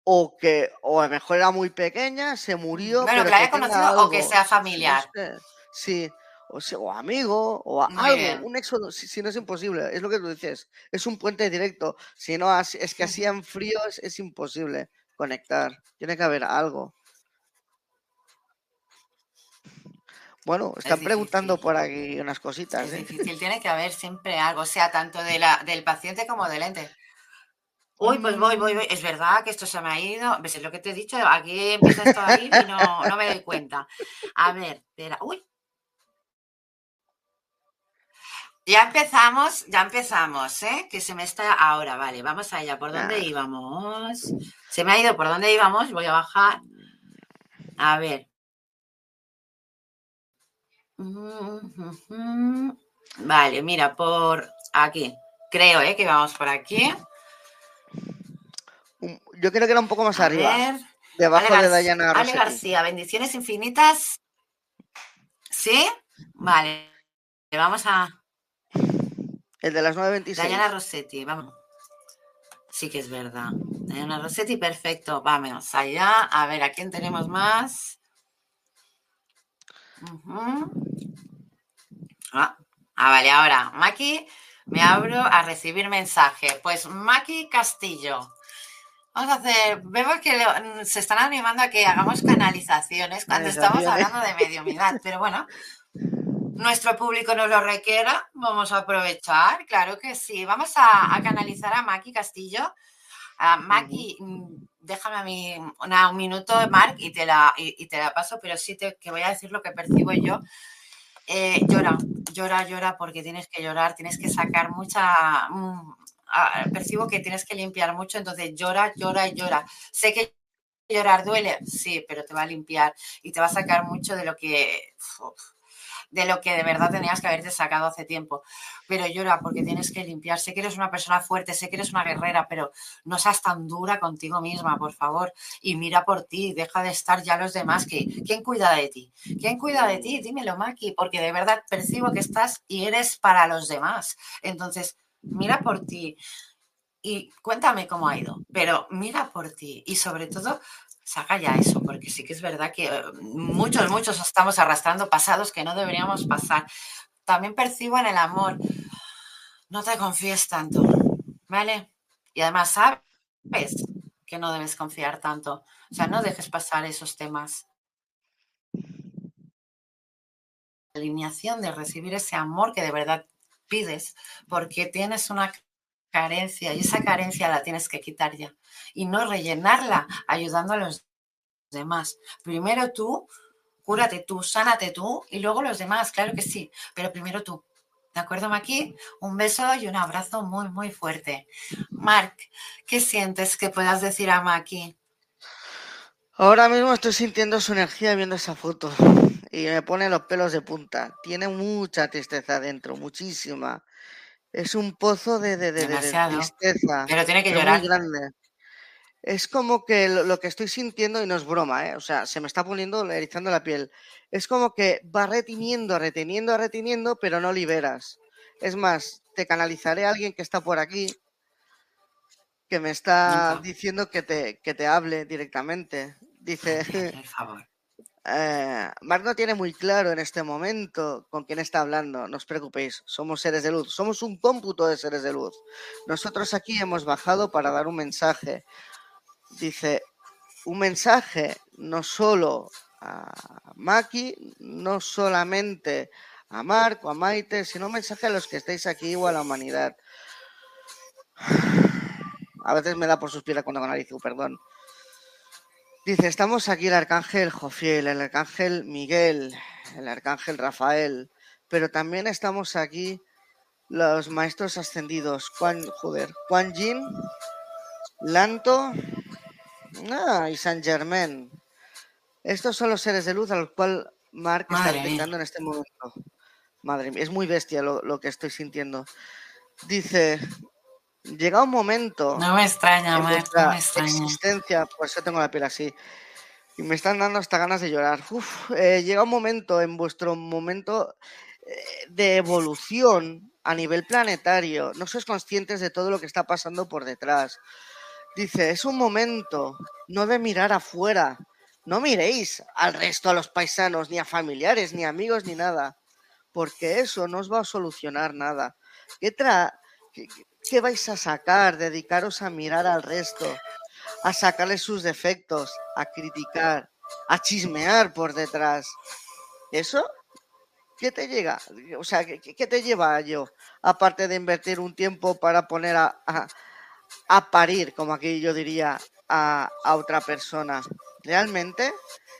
O que, o a lo mejor era muy pequeña, se murió. Bueno, pero que la haya conocido o que sea No familiar. sé, sí, o, sea, o amigo, o a- algo, bien. un éxodo, si, si no es imposible, es lo que tú dices, es un puente directo, si no, es que así en frío es, es imposible conectar, tiene que haber algo. Bueno, están preguntando por aquí unas cositas, Es ¿eh? difícil, tiene que haber siempre algo, o sea, tanto de la, del paciente como del ente. Uy, pues voy, voy, voy. Es verdad que esto se me ha ido. ¿Ves? Es lo que te he dicho. Aquí empieza esto a ir y no, no me doy cuenta. A ver, espera. Uy. Ya empezamos, ya empezamos, ¿eh? Que se me está ahora, vale, vamos allá. ¿Por dónde Ah. íbamos? Se me ha ido por dónde íbamos. Voy a bajar. A ver. Vale, mira, por aquí. Creo, ¿eh? Que vamos por aquí. Yo creo que era un poco más A arriba, ver. debajo Ale de Diana Ale. García, bendiciones infinitas. ¿Sí? Vale. Vamos a El de las 9.26. Diana Rossetti, vamos. Sí que es verdad. Diana Rossetti, perfecto. Vamos allá. A ver, ¿a quién tenemos más? Ah, ah, vale, ahora, Maki, me abro a recibir mensaje. Pues Maki Castillo. Vamos a hacer, vemos que le- se están animando a que hagamos canalizaciones cuando estamos hablando de mediumidad, pero bueno, nuestro público nos lo requiera, vamos a aprovechar, claro que sí. Vamos a, a canalizar a Maki Castillo. A Maki, mm, déjame a mí una- un minuto, Marc, y te la, y, y te la paso, pero sí te, que voy a decir lo que percibo yo. Eh, llora, llora, llora, porque tienes que llorar, tienes que sacar mucha... mm, percibo que tienes que limpiar mucho, entonces llora, llora y llora. Sé que llorar duele, sí, pero te va a limpiar y te va a sacar mucho de lo que... de lo que de verdad tenías que haberte sacado hace tiempo. Pero llora porque tienes que limpiar. Sé que eres una persona fuerte, sé que eres una guerrera, pero no seas tan dura contigo misma, por favor. Y mira por ti, deja de estar ya los demás. Que, ¿Quién cuida de ti? ¿Quién cuida de ti? Dímelo, Maki, porque de verdad percibo que estás y eres para los demás. Entonces, mira por ti y cuéntame cómo ha ido, pero mira por ti y sobre todo saca ya eso, porque sí que es verdad que eh, muchos, muchos estamos arrastrando pasados que no deberíamos pasar. También percibo en el amor, no te confíes tanto, ¿vale? Y además sabes que no debes confiar tanto, o sea, no dejes pasar esos temas. Alineación de recibir ese amor que de verdad pides, porque tienes una carencia y esa carencia la tienes que quitar ya y no rellenarla ayudando a los demás. Primero tú, cúrate tú, sánate tú y luego los demás, claro que sí, pero primero tú. ¿De acuerdo, Maki? Un beso y un abrazo muy, muy fuerte. Marc, ¿qué sientes que puedas decir a Maki? Ahora mismo estoy sintiendo su energía viendo esa foto y me pone los pelos de punta. Tiene mucha tristeza dentro, muchísima. Es un pozo de, de, de- de- tristeza, Pero tiene que pero llorar. muy grande. Es como que lo, lo que estoy sintiendo, y no es broma, ¿eh? o sea, se me está poniendo erizando la piel. Es como que va reteniendo, reteniendo, reteniendo, pero no liberas. Es más, te canalizaré a alguien que está por aquí, que me está diciendo que te, que te hable directamente. Dice, Por favor. Eh, Marc no tiene muy claro en este momento con quién está hablando. No os preocupéis, somos seres de luz, somos un cómputo de seres de luz. Nosotros aquí hemos bajado para dar un mensaje. Dice, un mensaje no solo a Maki, no solamente a Marco, a Maite, sino un mensaje a los que estáis aquí o a la humanidad. A veces me da por suspirar cuando canalizo, perdón. Dice, estamos aquí el arcángel Jofiel, el arcángel Miguel, el arcángel Rafael, pero también estamos aquí los maestros ascendidos, Quan, joder, Quan Yin, Lanto ah, y Saint Germain. Estos son los seres de luz a los cuales Mark está Madre detectando en este momento. Madre mía, es muy bestia lo, lo que estoy sintiendo. Dice, llega un momento No me extraña, Marc, no me extraña. existencia, por eso tengo la piel así. Y me están dando hasta ganas de llorar. Uf, eh, llega un momento en vuestro momento eh, de evolución a nivel planetario. No sois conscientes de todo lo que está pasando por detrás. Dice, es un momento no de mirar afuera. No miréis al resto, a los paisanos, ni a familiares, ni amigos, ni nada. Porque eso no os va a solucionar nada. ¿Qué, tra ¿Qué vais a sacar? Dedicaros a mirar al resto, a sacarle sus defectos, a criticar, a chismear por detrás. ¿Eso? ¿Qué te llega? O sea, ¿qué, te lleva yo? Aparte de invertir un tiempo para poner a, a, parir, como aquí yo diría, a, a otra persona. Realmente,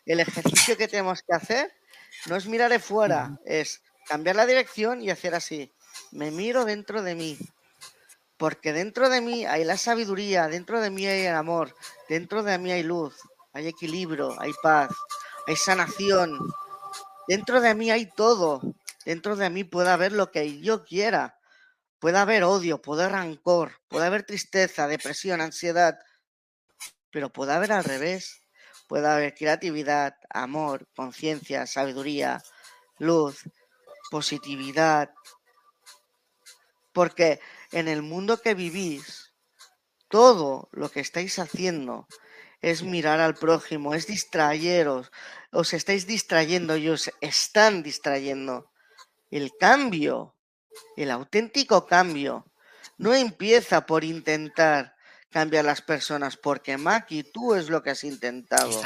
el ejercicio que tenemos que hacer no es mirar de fuera, es cambiar la dirección y hacer así. Me miro dentro de mí, porque dentro de mí hay la sabiduría, dentro de mí hay el amor, dentro de mí hay luz, hay equilibrio, hay paz, hay sanación. Dentro de mí hay todo. Dentro de mí puede haber lo que yo quiera. Puede haber odio, puede haber rancor, puede haber tristeza, depresión, ansiedad. Pero puede haber al revés. Puede haber creatividad, amor, conciencia, sabiduría, luz, positividad. Porque en el mundo que vivís, todo lo que estáis haciendo es mirar al prójimo, es distraeros, os estáis distrayendo y os están distrayendo. El cambio, el auténtico cambio, no empieza por intentar cambiar las personas, porque Maki, tú es lo que has intentado.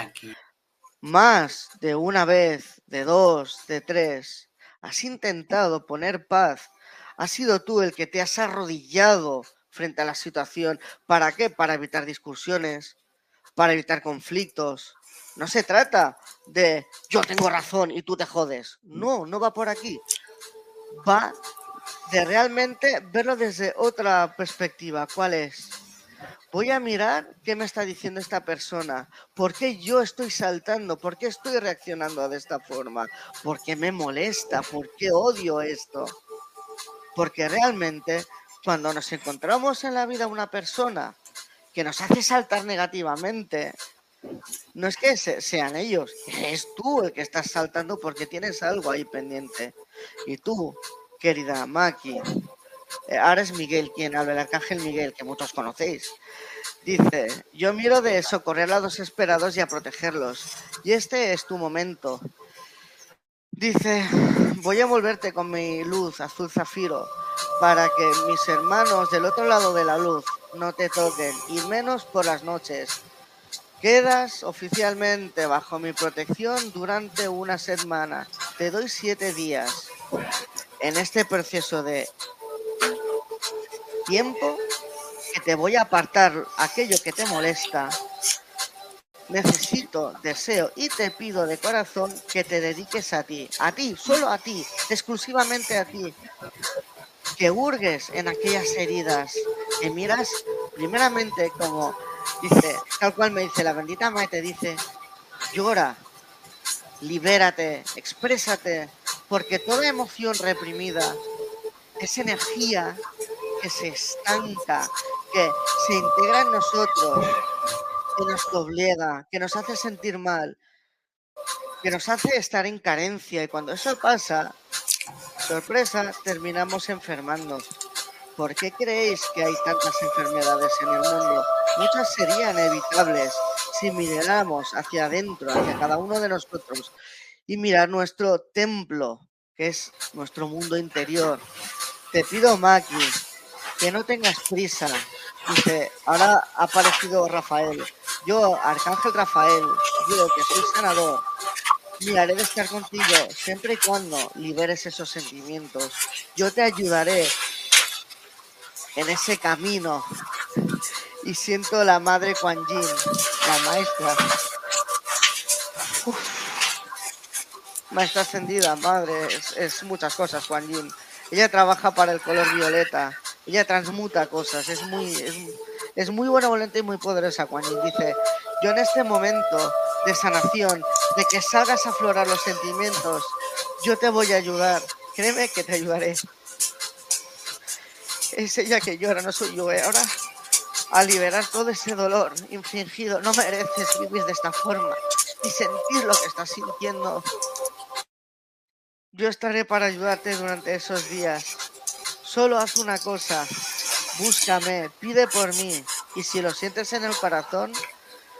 Más de una vez, de dos, de tres, has intentado poner paz Has sido tú el que te has arrodillado frente a la situación. ¿Para qué? Para evitar discusiones, para evitar conflictos. No se trata de yo tengo razón y tú te jodes. No, no va por aquí. Va de realmente verlo desde otra perspectiva. ¿Cuál es? Voy a mirar qué me está diciendo esta persona. ¿Por qué yo estoy saltando? ¿Por qué estoy reaccionando de esta forma? ¿Por qué me molesta? ¿Por qué odio esto? Porque realmente cuando nos encontramos en la vida una persona que nos hace saltar negativamente, no es que sean ellos, es tú el que estás saltando porque tienes algo ahí pendiente. Y tú, querida Maki, eh, ahora es Miguel quien habla, el arcángel Miguel, que muchos conocéis. Dice, yo miro de socorrer a los desesperados y a protegerlos. Y este es tu momento. Dice, voy a envolverte con mi luz azul zafiro para que mis hermanos del otro lado de la luz no te toquen y menos por las noches. Quedas oficialmente bajo mi protección durante una semana. Te doy siete días. En este proceso de tiempo que te voy a apartar aquello que te molesta necesito, deseo y te pido de corazón que te dediques a ti, a ti, solo a ti, exclusivamente a ti. Que hurgues en aquellas heridas, que miras primeramente como dice, tal cual me dice la bendita Madre, te dice, llora, libérate, exprésate, porque toda emoción reprimida es energía que se estanca, que se integra en nosotros que nos doblega, que nos hace sentir mal, que nos hace estar en carencia y cuando eso pasa, sorpresa, terminamos enfermando. ¿Por qué creéis que hay tantas enfermedades en el mundo? Muchas serían evitables si miráramos hacia adentro, hacia cada uno de nosotros y mirar nuestro templo, que es nuestro mundo interior. Te pido, Maki, que no tengas prisa, Dice, ahora ha aparecido Rafael. Yo, Arcángel Rafael, digo que soy sanador. Miraré de estar contigo siempre y cuando liberes esos sentimientos. Yo te ayudaré en ese camino. Y siento la madre Kuan Yin, la maestra. Maestra ascendida, madre, es, muchas cosas, Kuan Yin. Ella trabaja para el color violeta ella transmuta cosas, es muy, es, muy buena, volante y muy poderosa. Cuando dice, yo en este momento de sanación, de que salgas a aflorar los sentimientos, yo te voy a ayudar. Créeme que te ayudaré. Es ella que llora, no soy yo. ¿eh? Ahora, a liberar todo ese dolor infringido, no mereces vivir de esta forma y sentir lo que estás sintiendo. Yo estaré para ayudarte durante esos días Solo haz una cosa, búscame, pide por mí. Y si lo sientes en el corazón,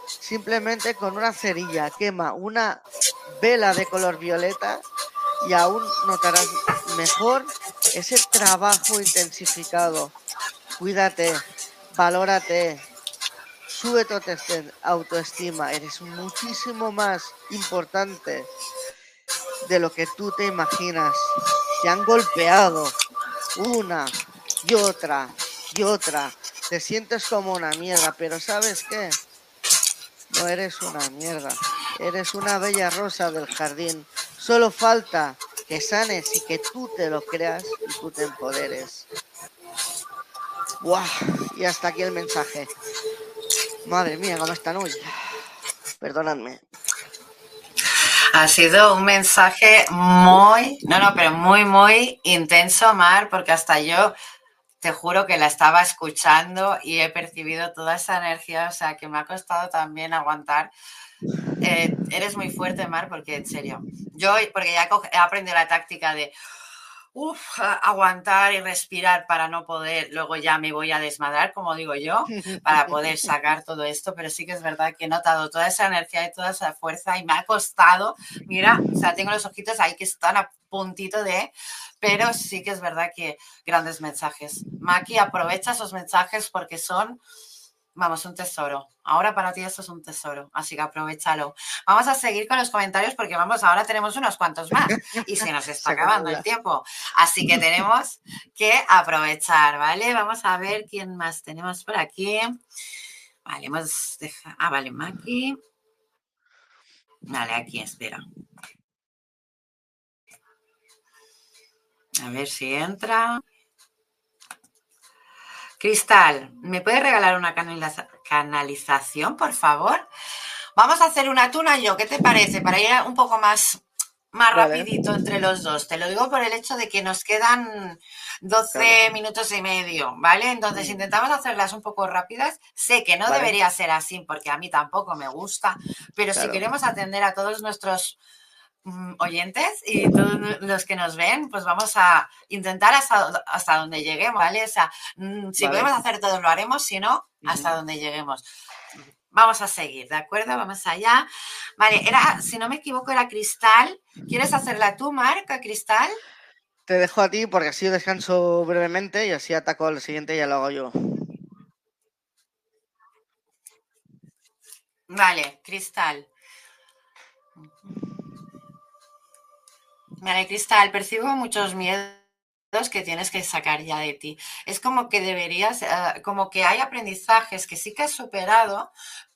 simplemente con una cerilla quema una vela de color violeta y aún notarás mejor ese trabajo intensificado. Cuídate, valórate, sube tu autoestima, eres muchísimo más importante de lo que tú te imaginas. Te han golpeado una y otra y otra. Te sientes como una mierda, pero ¿sabes qué? No eres una mierda. Eres una bella rosa del jardín. Solo falta que sanes y que tú te lo creas y tú te empoderes. ¡Buah! Y hasta aquí el mensaje. Madre mía, cómo están hoy. Perdonadme. Ha sido un mensaje muy, no, no, pero muy, muy intenso, Mar, porque hasta yo te juro que la estaba escuchando y he percibido toda esa energía, o sea, que me ha costado también aguantar. Eh, eres muy fuerte, Mar, porque en serio, yo, porque ya he aprendido la táctica de uf, aguantar y respirar para no poder, luego ya me voy a desmadrar, como digo yo, para poder sacar todo esto, pero sí que es verdad que he notado toda esa energía y toda esa fuerza y me ha costado, mira, o sea, tengo los ojitos ahí que están a puntito de, pero sí que es verdad que grandes mensajes. Maki, aprovecha esos mensajes porque son Vamos, un tesoro. Ahora para ti esto es un tesoro, así que aprovechalo. Vamos a seguir con los comentarios porque vamos, ahora tenemos unos cuantos más y se nos está acabando el tiempo. Así que tenemos que aprovechar, ¿vale? Vamos a ver quién más tenemos por aquí. Vale, hemos dejado. Ah, vale, Maki. Vale, aquí, espera. A ver si entra. Cristal, ¿me puedes regalar una canalización, por favor? Vamos a hacer una tuna yo, ¿qué te parece? Para ir un poco más, más rapidito entre los dos. Te lo digo por el hecho de que nos quedan 12 minutos y medio, ¿vale? Entonces intentamos hacerlas un poco rápidas. Sé que no debería ser así porque a mí tampoco me gusta, pero si queremos atender a todos nuestros oyentes y todos los que nos ven, pues vamos a intentar hasta, hasta donde lleguemos, ¿vale? O sea, mm, si podemos hacer todo, lo haremos, si no, hasta donde lleguemos. Vamos a seguir, ¿de acuerdo? Vamos allá. Vale, era, si no me equivoco, era Cristal. ¿Quieres hacerla tú, Marca, Cristal? Te dejo a ti porque así descanso brevemente y así ataco al siguiente y ya lo hago yo. Vale, Cristal. Vale, Cristal, percibo muchos miedos que tienes que sacar ya de ti. Es como que deberías, eh, como que hay aprendizajes que sí que has superado,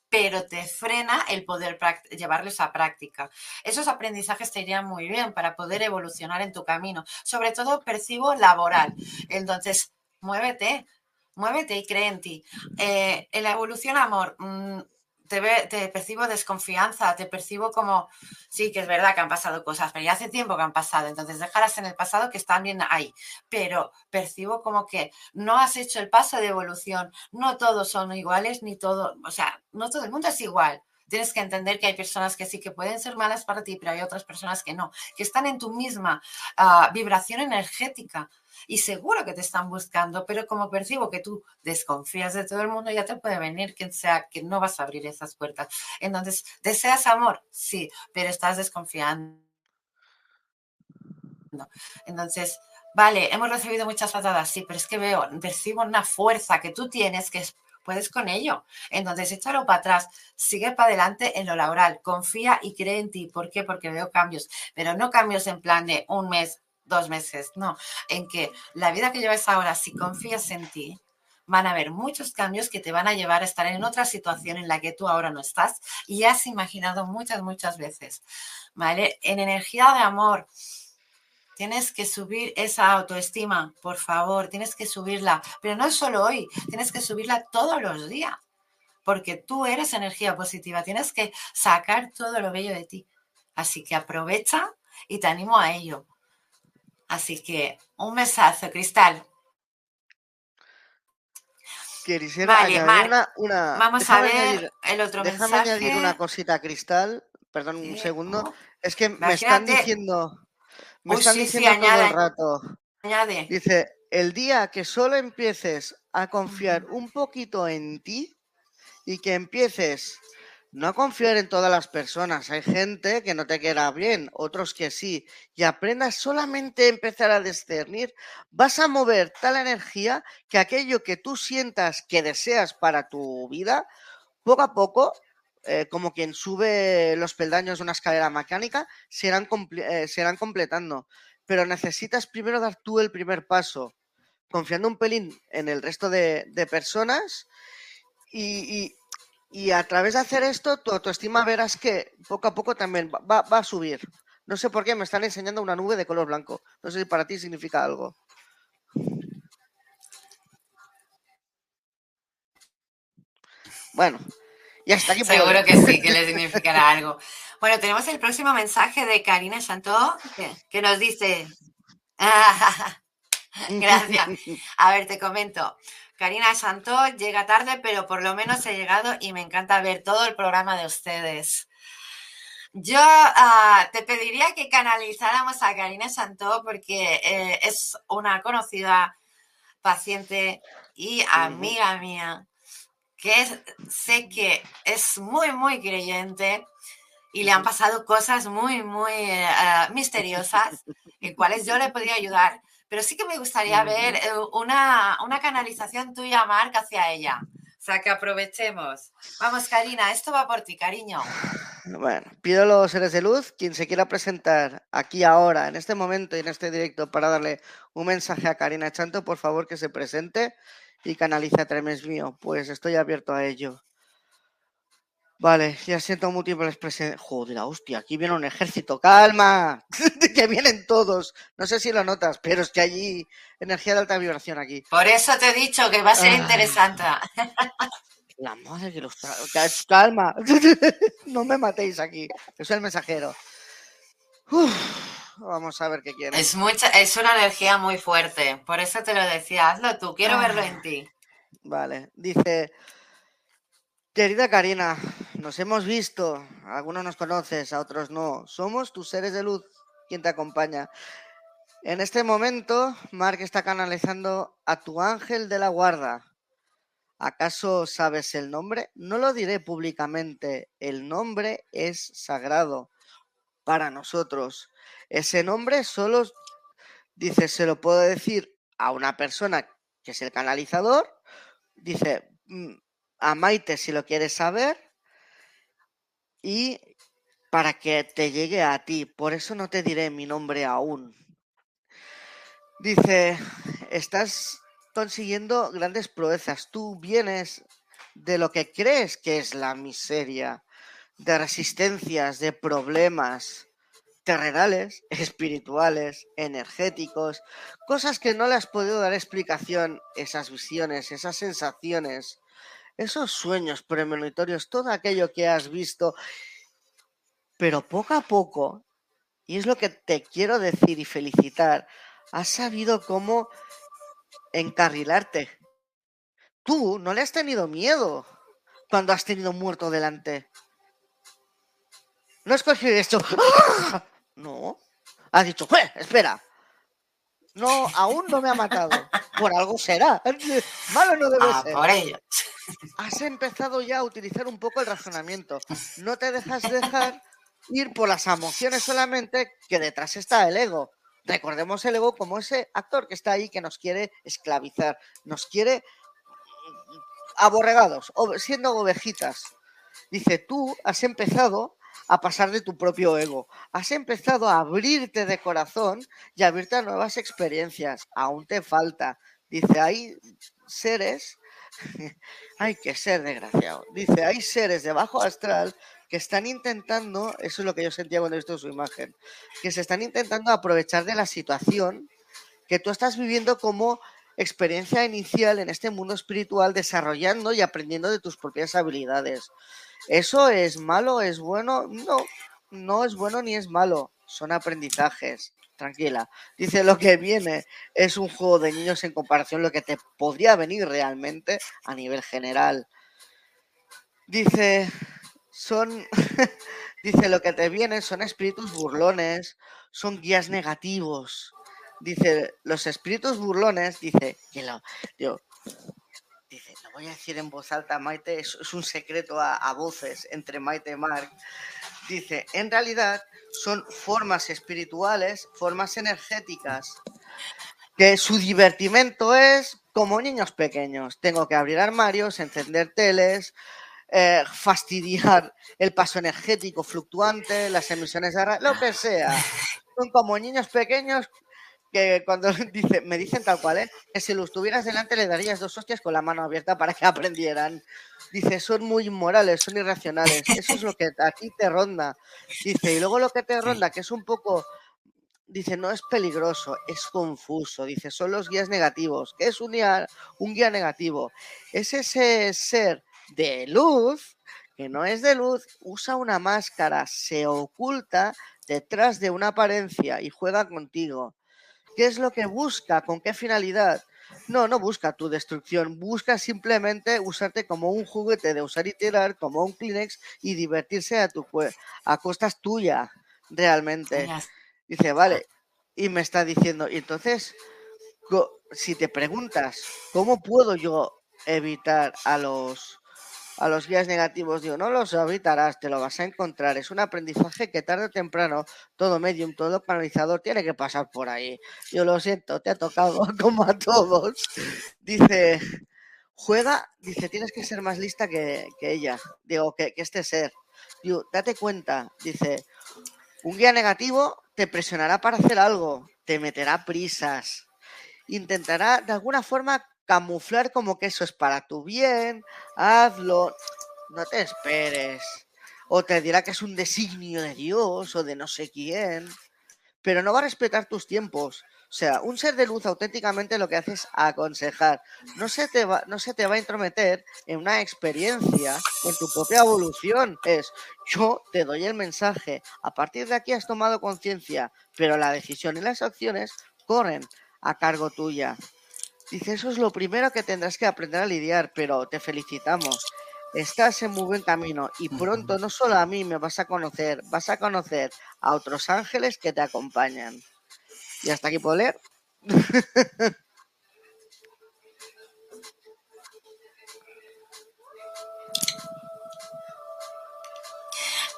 pero te frena el poder llevarlos a práctica. Esos aprendizajes te irían muy bien para poder evolucionar en tu camino. Sobre todo percibo laboral. Entonces, muévete, muévete y cree en ti. Eh, en la evolución, amor, mm, te, percibo desconfianza, te percibo como, sí, que es verdad que han pasado cosas, pero ya hace tiempo que han pasado, entonces déjalas en el pasado que están bien ahí, pero percibo como que no has hecho el paso de evolución, no todos son iguales, ni todo, o sea, no todo el mundo es igual. Tienes que entender que hay personas que sí que pueden ser malas para ti, pero hay otras personas que no, que están en tu misma ah, vibración energética y seguro que te están buscando, pero como percibo que tú desconfías de todo el mundo, ya te puede venir quien sea que no vas a abrir esas puertas. Entonces, ¿deseas amor? Sí, pero estás desconfiando. Entonces, vale, hemos recibido muchas patadas, sí, pero es que veo, percibo una fuerza que tú tienes que puedes con ello. Entonces, échalo para atrás, sigue para adelante en lo laboral, confía y cree en ti. ¿Por qué? Porque veo cambios, pero no cambios en plan de un mes, dos meses, no, en que la vida que llevas ahora, si confías en ti, van a haber muchos cambios que te van a llevar a estar en otra situación en la que tú ahora no estás y has imaginado muchas, muchas veces, ¿vale? En energía de amor, tienes que subir esa autoestima, por favor, tienes que subirla, pero no solo hoy, tienes que subirla todos los días, porque tú eres energía positiva, tienes que sacar todo lo bello de ti. Así que aprovecha y te animo a ello. Así que un besazo, Cristal. Quisiera añadir una, Vamos a ver el otro déjame añadir una cosita, Cristal. Perdón un segundo. Es que me están diciendo. Me están diciendo todo el rato. Añade. Dice, el día que solo empieces a confiar un poquito en ti y que empieces no confiar en todas las personas. Hay gente que no te queda bien, otros que sí. Y aprendas solamente a empezar a discernir, vas a mover tal energía que aquello que tú sientas que deseas para tu vida, poco a poco, eh, como quien sube los peldaños de una escalera mecánica, se irán, eh, completando. Pero necesitas primero dar tú el primer paso, confiando un pelín en el resto de, personas y a través de hacer esto, tu autoestima verás que poco a poco también va, a subir. No sé por qué me están enseñando una nube de color blanco. No sé si para ti significa algo. Bueno, ya está aquí. Seguro que sí, que le significará algo. Bueno, tenemos el próximo mensaje de Karina Chantó, que nos dice. Gracias. A ver, te comento. Karina Santó llega tarde, pero por lo menos he llegado y me encanta ver todo el programa de ustedes. Yo ah, te pediría que canalizáramos a Karina Santó porque eh, es una conocida paciente y amiga mía que sé que es muy, muy creyente y le han pasado cosas muy, muy eh, misteriosas en cuales yo le podría ayudar pero sí que me gustaría ver eh, una, canalización tuya, Marc, hacia ella. O sea, que aprovechemos. Vamos, Karina, esto va por ti, cariño. Bueno, pido a los seres de luz, quien se quiera presentar aquí ahora, en este momento y en este directo, para darle un mensaje a Karina Chanto, por favor que se presente y canalice a través mío. Pues estoy abierto a ello. Vale, ya siento múltiples presencias. Joder, hostia, aquí viene un ejército. ¡Calma! que vienen todos. No sé si lo notas, pero es que allí energía de alta vibración aquí. Por eso te he dicho que va a ser ah. interesante. La madre que los Calma. no me matéis aquí. Yo soy el mensajero. Vamos a ver qué quiere. Es, mucha, es una energía muy fuerte. Por eso te lo decía. Hazlo tú. Quiero verlo en ti. Vale. Dice. Querida Karina, nos hemos visto, algunos nos conoces, a otros no. Somos tus seres de luz quien te acompaña. En este momento, Mark está canalizando a tu ángel de la guarda. ¿Acaso sabes el nombre? No lo diré públicamente. El nombre es sagrado para nosotros. Ese nombre solo, dice, se lo puedo decir a una persona que es el canalizador. Dice, mm, a Maite si lo quieres saber y para que te llegue a ti. Por eso no te diré mi nombre aún. Dice, estás consiguiendo grandes proezas. Tú vienes de lo que crees que es la miseria, de resistencias, de problemas terrenales, espirituales, energéticos, cosas que no le has podido dar explicación, esas visiones, esas sensaciones esos sueños premonitorios, todo aquello que has visto, pero poco a poco, y es lo que te quiero decir y felicitar, has sabido cómo encarrilarte. Tú no le has tenido miedo cuando has tenido muerto delante. No has cogido esto. ¡Ah! No. Has dicho, espera, no, aún no me ha matado. Por algo será. Malo no debe ah, ser. Por ello. Has empezado ya a utilizar un poco el razonamiento. No te dejas dejar ir por las emociones solamente, que detrás está el ego. Recordemos el ego como ese actor que está ahí que nos quiere esclavizar, nos quiere aborregados, siendo ovejitas. Dice, tú has empezado a pasar de tu propio ego. Has empezado a abrirte de corazón y a abrirte a nuevas experiencias. Aún te falta. Dice, hay seres, hay que ser desgraciado. Dice, hay seres de bajo astral que están intentando, eso es lo que yo sentía cuando he visto su imagen, que se están intentando aprovechar de la situación que tú estás viviendo como experiencia inicial en este mundo espiritual, desarrollando y aprendiendo de tus propias habilidades. ¿Eso es malo? ¿Es bueno? No, no es bueno ni es malo. Son aprendizajes. Tranquila. Dice lo que viene es un juego de niños en comparación a lo que te podría venir realmente a nivel general. Dice, son, dice lo que te viene son espíritus burlones, son guías negativos. dice, los espíritus burlones, dice, que lo, dice, lo voy a decir en voz alta, Maite, es, un secreto a, a, voces entre Maite y Mark. Dice, en realidad son formas espirituales, formas energéticas, que su divertimento es como niños pequeños. Tengo que abrir armarios, encender teles, eh, fastidiar el paso energético fluctuante, las emisiones de lo que sea. Son como niños pequeños que cuando dice, me dicen tal cual, ¿eh? que si los tuvieras delante le darías dos hostias con la mano abierta para que aprendieran. Dice, son muy inmorales, son irracionales. Eso es lo que a ti te ronda. Dice, y luego lo que te ronda, que es un poco dice, no es peligroso, es confuso. Dice, son los guías negativos. ¿Qué es un guía, un guía negativo? Es ese ser de luz que no es de luz, usa una máscara, se oculta detrás de una apariencia y juega contigo. ¿Qué es lo que busca? ¿Con qué finalidad? No, no busca tu destrucción, busca simplemente usarte como un juguete de usar y tirar, como un Kleenex y divertirse a tu a costas tuya, realmente. Dice, vale, y me está diciendo, y entonces, si te preguntas, ¿cómo puedo yo evitar a los a los guías negativos? Digo, no los evitarás, te lo vas a encontrar. Es un aprendizaje que tarde o temprano todo medium, todo canalizador tiene que pasar por ahí. Yo lo siento, te ha tocado como a todos. Dice, juega, dice, tienes que ser más lista que, ella. Digo, que, que este ser. Digo, date cuenta, dice, un guía negativo te presionará para hacer algo, te meterá prisas, intentará de alguna forma camuflar como que eso es para tu bien, hazlo, no te esperes. O te dirá que es un designio de Dios o de no sé quién, pero no va a respetar tus tiempos. O sea, un ser de luz auténticamente lo que hace es aconsejar. No se te va, no se te va a intrometer en una experiencia, en tu propia evolución. Es, yo te doy el mensaje. A partir de aquí has tomado conciencia, pero la decisión y las acciones corren a cargo tuya. Dice, eso es lo primero que tendrás que aprender a lidiar, pero te felicitamos. Estás en muy buen camino y pronto no solo a mí me vas a conocer, vas a conocer a otros ángeles que te acompañan. Y hasta aquí puedo leer.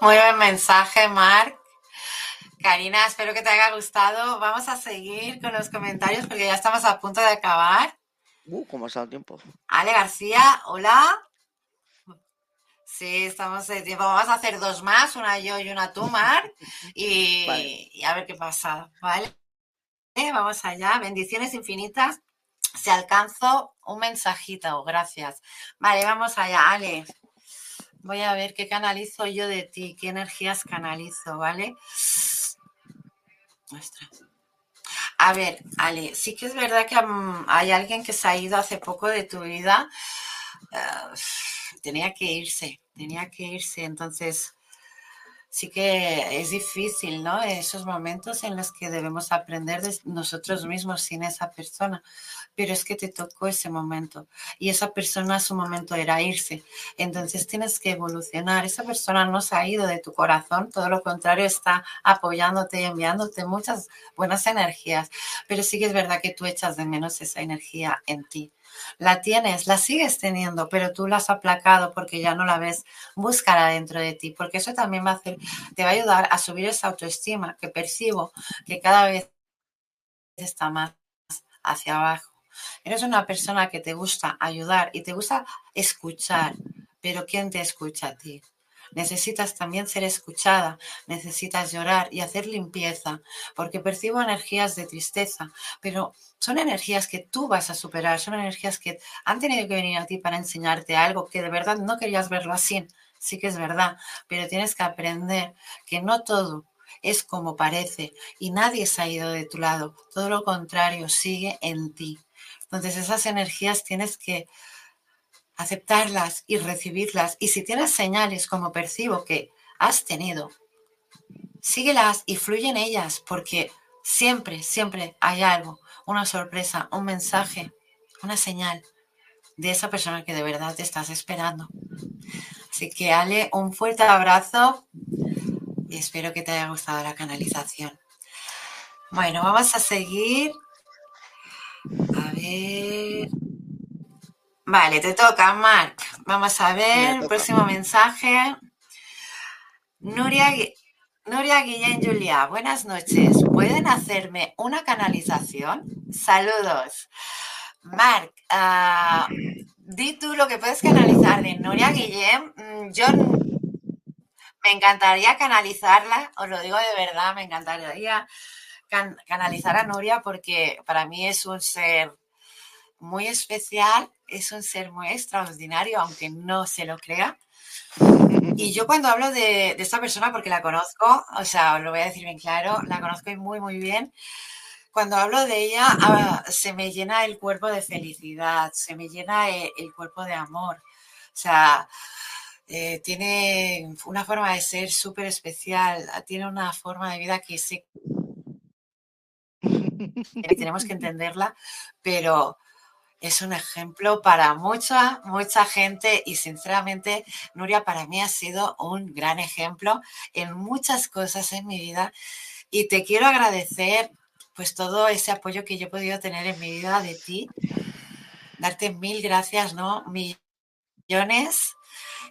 Muy buen mensaje, Marc. Karina, espero que te haya gustado. Vamos a seguir con los comentarios porque ya estamos a punto de acabar. Uh, ¿cómo ha el tiempo? Ale García, hola. Sí, estamos de tiempo. Vamos a hacer dos más, una yo y una tú, Marc, y, y a ver qué pasa, ¿vale? vamos allá. Bendiciones infinitas. Se alcanzó un mensajito, gracias. Vale, vamos allá, Ale. Voy a ver qué canalizo yo de ti, qué energías canalizo, ¿vale? A ver, Ale, sí que es verdad que mm, hay alguien que se ha ido hace poco de tu vida. Ah, tenía que irse, tenía que irse. Entonces, sí que es difícil, ¿no? Esos momentos en los que debemos aprender de nosotros mismos sin esa persona. Pero es que te tocó ese momento y esa persona su momento era irse. Entonces tienes que evolucionar. Esa persona no se ha ido de tu corazón, todo lo contrario, está apoyándote y enviándote muchas buenas energías. Pero sí que es verdad que tú echas de menos esa energía en ti la tienes, la sigues teniendo, pero tú la has aplacado porque ya no la ves, búscala dentro de ti, porque eso también te va a ayudar a subir esa autoestima que percibo que cada vez está más hacia abajo. Eres una persona que te gusta ayudar y te gusta escuchar, pero ¿quién te escucha a ti? Necesitas también ser escuchada, necesitas llorar y hacer limpieza, porque percibo energías de tristeza, pero son energías que tú vas a superar, son energías que han tenido que venir a ti para enseñarte algo que de verdad no querías verlo así. Sí que es verdad, pero tienes que aprender que no todo es como parece y nadie se ha ido de tu lado, todo lo contrario, sigue en ti. Entonces esas energías tienes que aceptarlas y recibirlas. Y si tienes señales como percibo que has tenido, síguelas y fluye en ellas, porque siempre, siempre hay algo, una sorpresa, un mensaje, una señal de esa persona que de verdad te estás esperando. Así que Ale, un fuerte abrazo y espero que te haya gustado la canalización. Bueno, vamos a seguir. A ver. Vale, te toca, Marc. Vamos a ver, próximo mensaje. Nuria, Nuria Guillén Julia, buenas noches. ¿Pueden hacerme una canalización? Saludos. Marc, uh, di tú lo que puedes canalizar de Nuria Guillén. Mm, yo me encantaría canalizarla, os lo digo de verdad, me encantaría canalizar a Nuria porque para mí es un ser muy especial, es un ser muy extraordinario, aunque no se lo crea. Y yo cuando hablo de, de, esta persona, porque la conozco, o sea, os lo voy a decir bien claro, la conozco muy, muy bien, cuando hablo de ella ah, se me llena el cuerpo de felicidad, se me llena el, el cuerpo de amor. O sea, eh, tiene una forma de ser súper especial, tiene una forma de vida que sé que tenemos que entenderla, pero es un ejemplo para mucha, mucha gente y sinceramente Nuria para mí ha sido un gran ejemplo en muchas cosas en mi vida. Y te quiero agradecer pues todo ese apoyo que yo he podido tener en mi vida de ti, darte mil gracias, ¿no? Millones.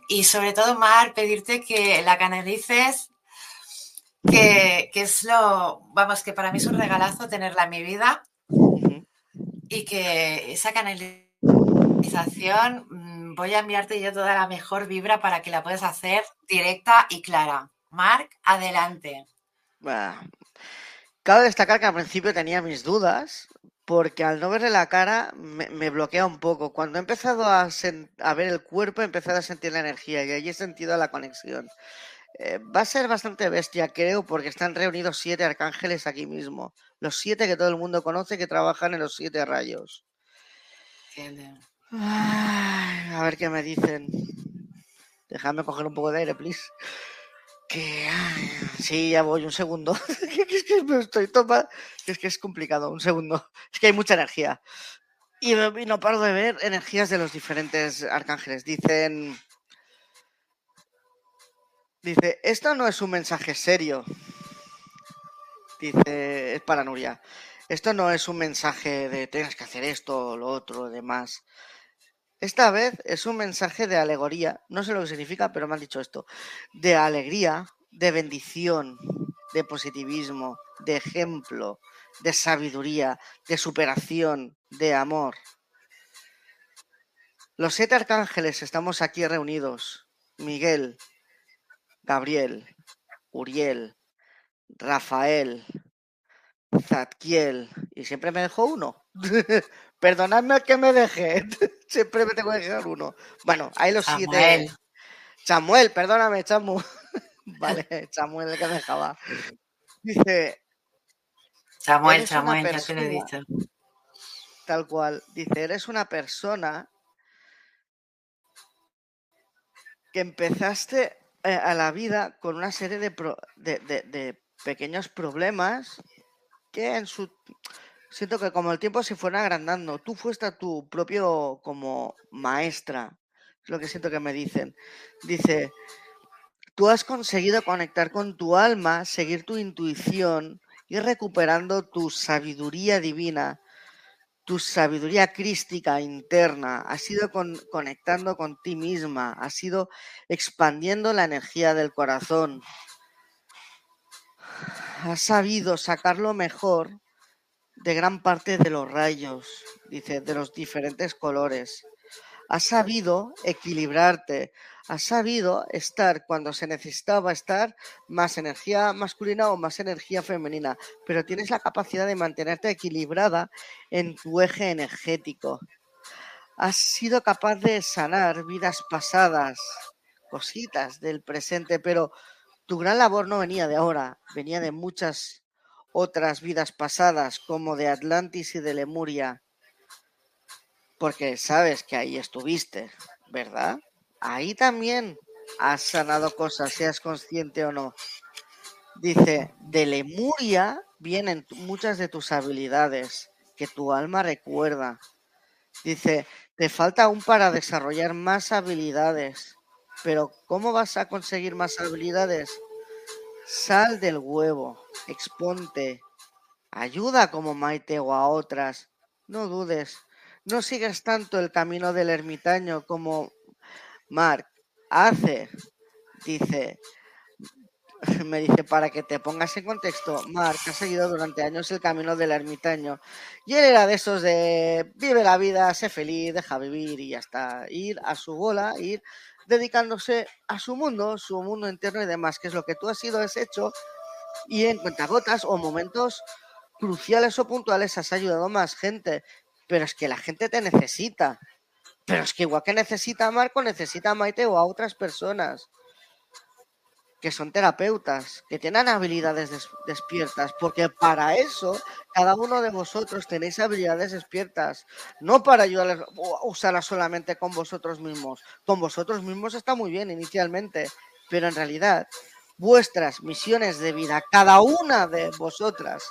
Y sobre todo, Mar, pedirte que la canalices que, es lo, vamos, que para mí es un regalazo tenerla en mi vida y que esa canalización mm, voy a enviarte yo toda la mejor vibra para que la puedas hacer directa y clara. Marc, adelante. cabe destacar que al principio tenía mis dudas, porque al no verle la cara me, bloquea un poco. Cuando he empezado a, a, ver el cuerpo, he empezado a sentir la energía y allí he sentido la conexión. Eh, va a ser bastante bestia, creo, porque están reunidos siete arcángeles aquí mismo. Los siete que todo el mundo conoce que trabajan en los siete rayos. a ver qué me dicen. Déjame coger un poco de aire, please. Que sí, ya voy un segundo. es que me estoy tomando. Es que es complicado, un segundo. Es que hay mucha energía. Y, y no paro de ver energías de los diferentes arcángeles. Dicen Dice, esto no es un mensaje serio. Dice, es para Nuria. Esto no es un mensaje de tienes que hacer esto, lo otro, demás. Esta vez es un mensaje de alegoría, no sé lo que significa, pero me han dicho esto, de alegría, de bendición, de positivismo, de ejemplo, de sabiduría, de superación, de amor. Los siete arcángeles estamos aquí reunidos. Miguel, Gabriel, Uriel, Rafael, Zadkiel, y siempre me dejó uno. Perdonadme que me dejé, siempre me tengo que dejar uno. Bueno, hay los siete. Samuel, perdóname, Chamu. vale, Samuel el que me dejaba. Dice. Samuel, Samuel, ya te lo he dicho. Tal cual. Dice, eres una persona que empezaste a la vida con una serie de, de, pequeños problemas que en su siento que como el tiempo se fueron agrandando, tú fuiste tu propio como maestra, es lo que siento que me dicen. Dice, tú has conseguido conectar con tu alma, seguir tu intuición, ir recuperando tu sabiduría divina tu sabiduría crística interna, has ido conectando con ti misma, has ido expandiendo la energía del corazón, has sabido sacar lo mejor de gran parte de los rayos, dice, de los diferentes colores. Has sabido equilibrarte, has sabido estar cuando se necesitaba estar más energía masculina o más energía femenina, pero tienes la capacidad de mantenerte equilibrada en tu eje energético. Has sido capaz de sanar vidas pasadas, cositas del presente, pero tu gran labor no venía de ahora, venía de muchas otras vidas pasadas, como de Atlantis y de Lemuria, porque sabes que ahí estuviste, ¿verdad? Ahí también has sanado cosas, seas consciente o no. Dice, de Lemuria vienen muchas de tus habilidades que tu alma recuerda. Dice, te falta aún para desarrollar más habilidades. Pero ¿cómo vas a conseguir más habilidades? Sal del huevo, exponte, Ayuda como Maite o a otras. No dudes. No sigas tanto el camino del ermitaño como Mark hace. Dice, me dice, para que te pongas en contexto, Mark ha seguido durante años el camino del ermitaño. Y él era de esos de vive la vida, sé feliz, deja vivir y ya está. Ir a su bola, ir dedicándose a su mundo, su mundo interno y demás, que es lo que tú has sido, has hecho. Y en cuentagotas o momentos cruciales o puntuales has ayudado más gente. Pero es que la gente te necesita. Pero es que igual que necesita Marco, necesita Maite o a otras personas que son terapeutas, que tienen habilidades despiertas, porque para eso cada uno de vosotros tenéis habilidades despiertas, no para ayudarles usarlas solamente con vosotros mismos. Con vosotros mismos está muy bien inicialmente, pero en realidad vuestras misiones de vida, cada una de vosotras,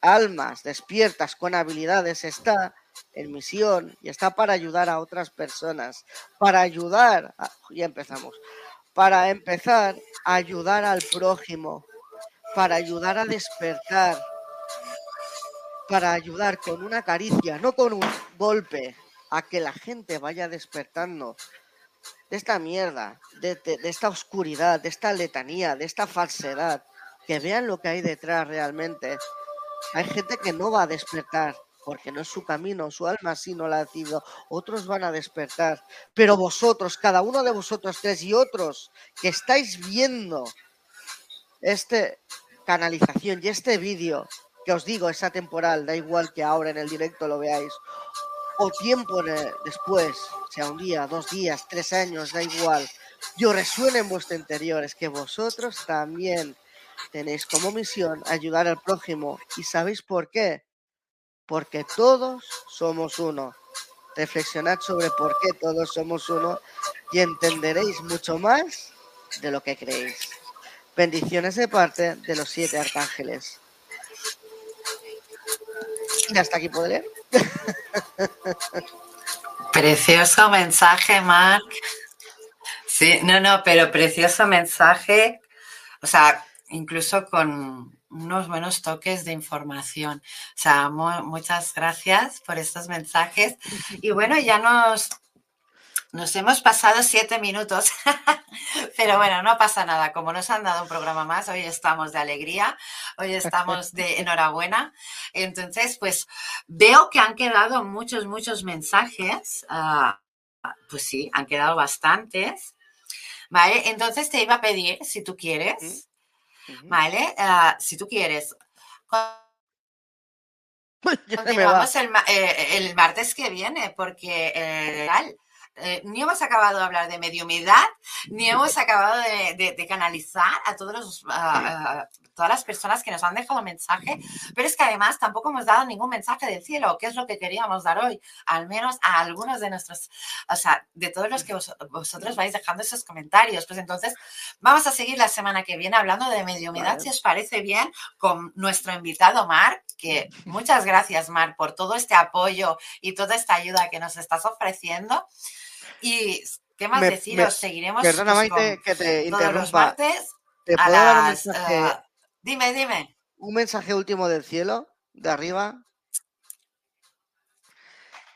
almas despiertas con habilidades, está en misión y está para ayudar a otras personas, para ayudar, ya empezamos, para empezar a ayudar al prójimo, para ayudar a despertar, para ayudar con una caricia, no con un golpe, a que la gente vaya despertando de esta mierda, de, esta oscuridad, de esta letanía, de esta falsedad, que vean lo que hay detrás realmente. Hay gente que no va a despertar, porque no es su camino, su alma así no la ha decidido. Otros van a despertar, pero vosotros, cada uno de vosotros tres y otros que estáis viendo este canalización y este vídeo, que os digo, es atemporal, da igual que ahora en el directo lo veáis, o tiempo después, sea un día, dos días, tres años, da igual, yo resuene en vuestro interior, es que vosotros también tenéis como misión ayudar al prójimo. ¿Y sabéis por qué? Porque todos somos uno. Reflexionad sobre por qué todos somos uno y entenderéis mucho más de lo que creéis. Bendiciones de parte de los siete arcángeles. Y hasta aquí puedo leer. Precioso mensaje, Mark. Sí, no, no, pero precioso mensaje. O sea, incluso con, unos buenos toques de información. O sea, muchas gracias por estos mensajes. Y bueno, ya nos, nos hemos pasado siete minutos, pero bueno, no pasa nada. Como nos han dado un programa más, hoy estamos de alegría, hoy estamos de enhorabuena. Entonces, pues veo que han quedado muchos, muchos mensajes. Ah, pues sí, han quedado bastantes. Vale, entonces te iba a pedir, si tú quieres, ¿Vale? Ah, si tú quieres. Continuamos el, eh, el, martes que viene, porque eh, eh, ni hemos acabado de hablar de mediumidad, ni hemos acabado de, canalizar a todos los, todas las personas que nos han dejado mensaje, pero es que además tampoco hemos dado ningún mensaje del cielo, que es lo que queríamos dar hoy, al menos a algunos de nuestros, o sea, de todos los que vosotros vais dejando esos comentarios. Pues entonces vamos a seguir la semana que viene hablando de mediumidad, si os parece bien, con nuestro invitado Marc, que muchas gracias Marc por todo este apoyo y toda esta ayuda que nos estás ofreciendo. Y qué más deciros, seguiremos perdona, pues, Maite, que te todos los martes ¿Te puedo dar un mensaje? Ah, dime, dime. Un mensaje último del cielo, de arriba.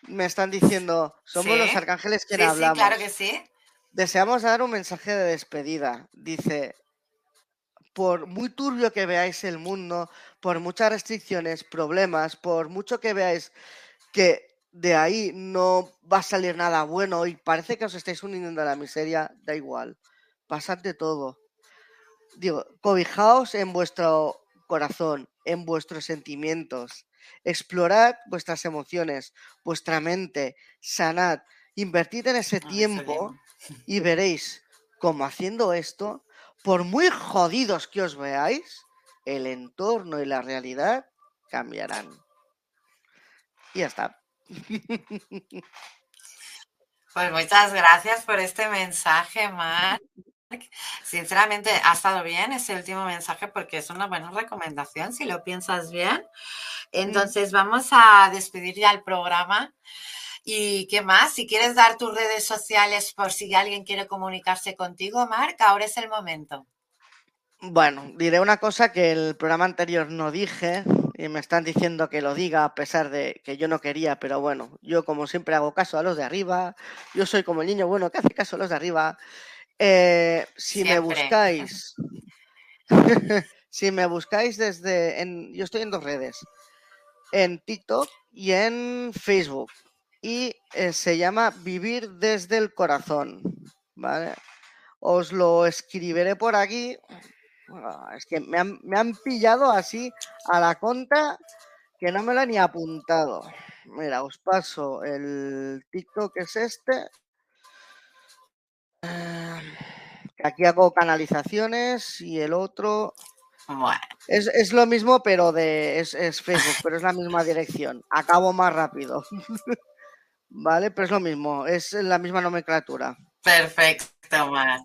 Me están diciendo, somos los arcángeles que hablamos. Sí, claro que sí. Deseamos dar un mensaje de despedida. Dice, por muy turbio que veáis el mundo, por muchas restricciones, problemas, por mucho que veáis que de ahí no va a salir nada bueno y parece que os estáis uniendo a la miseria, da igual. Pasad de todo. Digo, cobijaos en vuestro corazón, en vuestros sentimientos. Explorad vuestras emociones, vuestra mente, sanad, invertid en ese tiempo y veréis cómo haciendo esto, por muy jodidos que os veáis, el entorno y la realidad cambiarán. Y ya está. Pues muchas gracias por este mensaje, Marc. Sinceramente, ha estado bien ese último mensaje porque es una buena recomendación si lo piensas bien. Entonces, vamos a despedir ya el programa. ¿Y qué más? Si quieres dar tus redes sociales por si alguien quiere comunicarse contigo, Marc, ahora es el momento. Bueno, diré una cosa que el programa anterior no dije y me están diciendo que lo diga a pesar de que yo no quería, pero bueno, yo como siempre hago caso a los de arriba, yo soy como el niño bueno que hace caso a los de arriba. Eh, si me buscáis, si me buscáis desde, en, yo estoy en dos redes, en TikTok y en Facebook, y eh, se llama Vivir desde el Corazón, ¿vale? Os lo escribiré por aquí Ah, es que me han, pillado así a la conta que no me lo han ni apuntado. Mira, os paso el TikTok que es este. Ah, aquí hago canalizaciones y el otro. Es, lo mismo, pero de es, es, Facebook, pero es la misma dirección. Acabo más rápido. vale, pero es lo mismo, es la misma nomenclatura. Perfecto, man.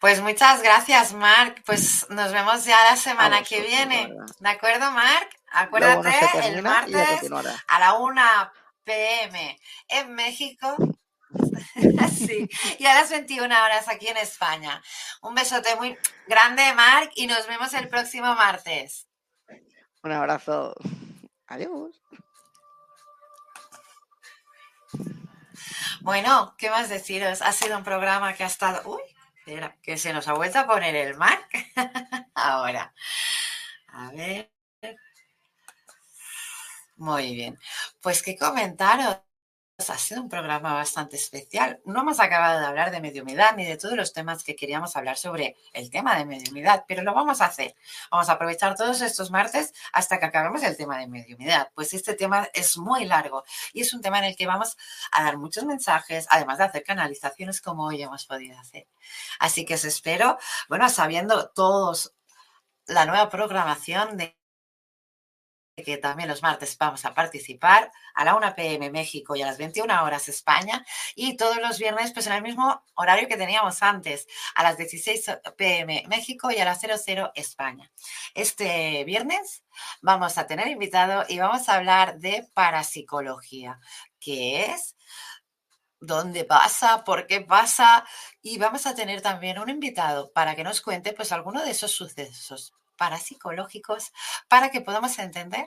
Pues muchas gracias, Marc. Pues nos vemos ya la semana que viene. ¿De acuerdo, Marc? Acuérdate, el martes a la 1 pm en México. sí, y a las 21 horas aquí en España. Un besote muy grande, Marc, y nos vemos el próximo martes. Un abrazo. Adiós. Bueno, ¿qué más deciros? Ha sido un programa que ha estado... Uy, Espera, que se nos ha vuelto a poner el Mac. Ahora. A ver. Muy bien. Pues qué comentaros ha sido un programa bastante especial. No hemos acabado de hablar de mediumidad ni de todos los temas que queríamos hablar sobre el tema de mediumidad, pero lo vamos a hacer. Vamos a aprovechar todos estos martes hasta que acabemos el tema de mediumidad, pues este tema es muy largo y es un tema en el que vamos a dar muchos mensajes, además de hacer canalizaciones como hoy hemos podido hacer. Así que os espero, bueno, sabiendo todos la nueva programación de que también los martes vamos a participar a la 1 pm México y a las 21 horas España y todos los viernes pues en el mismo horario que teníamos antes, a las 16 pm México y a las 00 España. Este viernes vamos a tener invitado y vamos a hablar de parapsicología, que es dónde pasa, por qué pasa y vamos a tener también un invitado para que nos cuente pues alguno de esos sucesos parapsicológicos para que podamos entender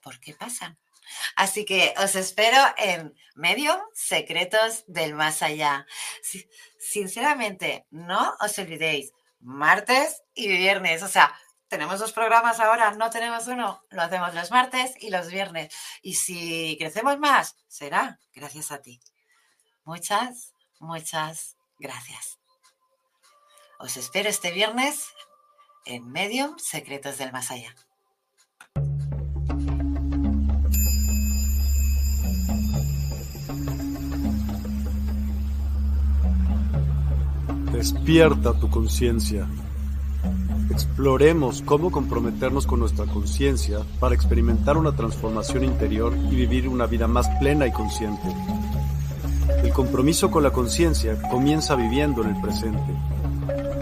por qué pasan. Así que os espero en medio secretos del más allá. Sinceramente, no os olvidéis, martes y viernes, o sea, tenemos dos programas ahora, no tenemos uno, lo hacemos los martes y los viernes. Y si crecemos más, será gracias a ti. Muchas, muchas gracias. Os espero este viernes en Medium Secretos del Más Allá. Despierta tu conciencia. Exploremos cómo comprometernos con nuestra conciencia para experimentar una transformación interior y vivir una vida más plena y consciente. El compromiso con la conciencia comienza viviendo en el presente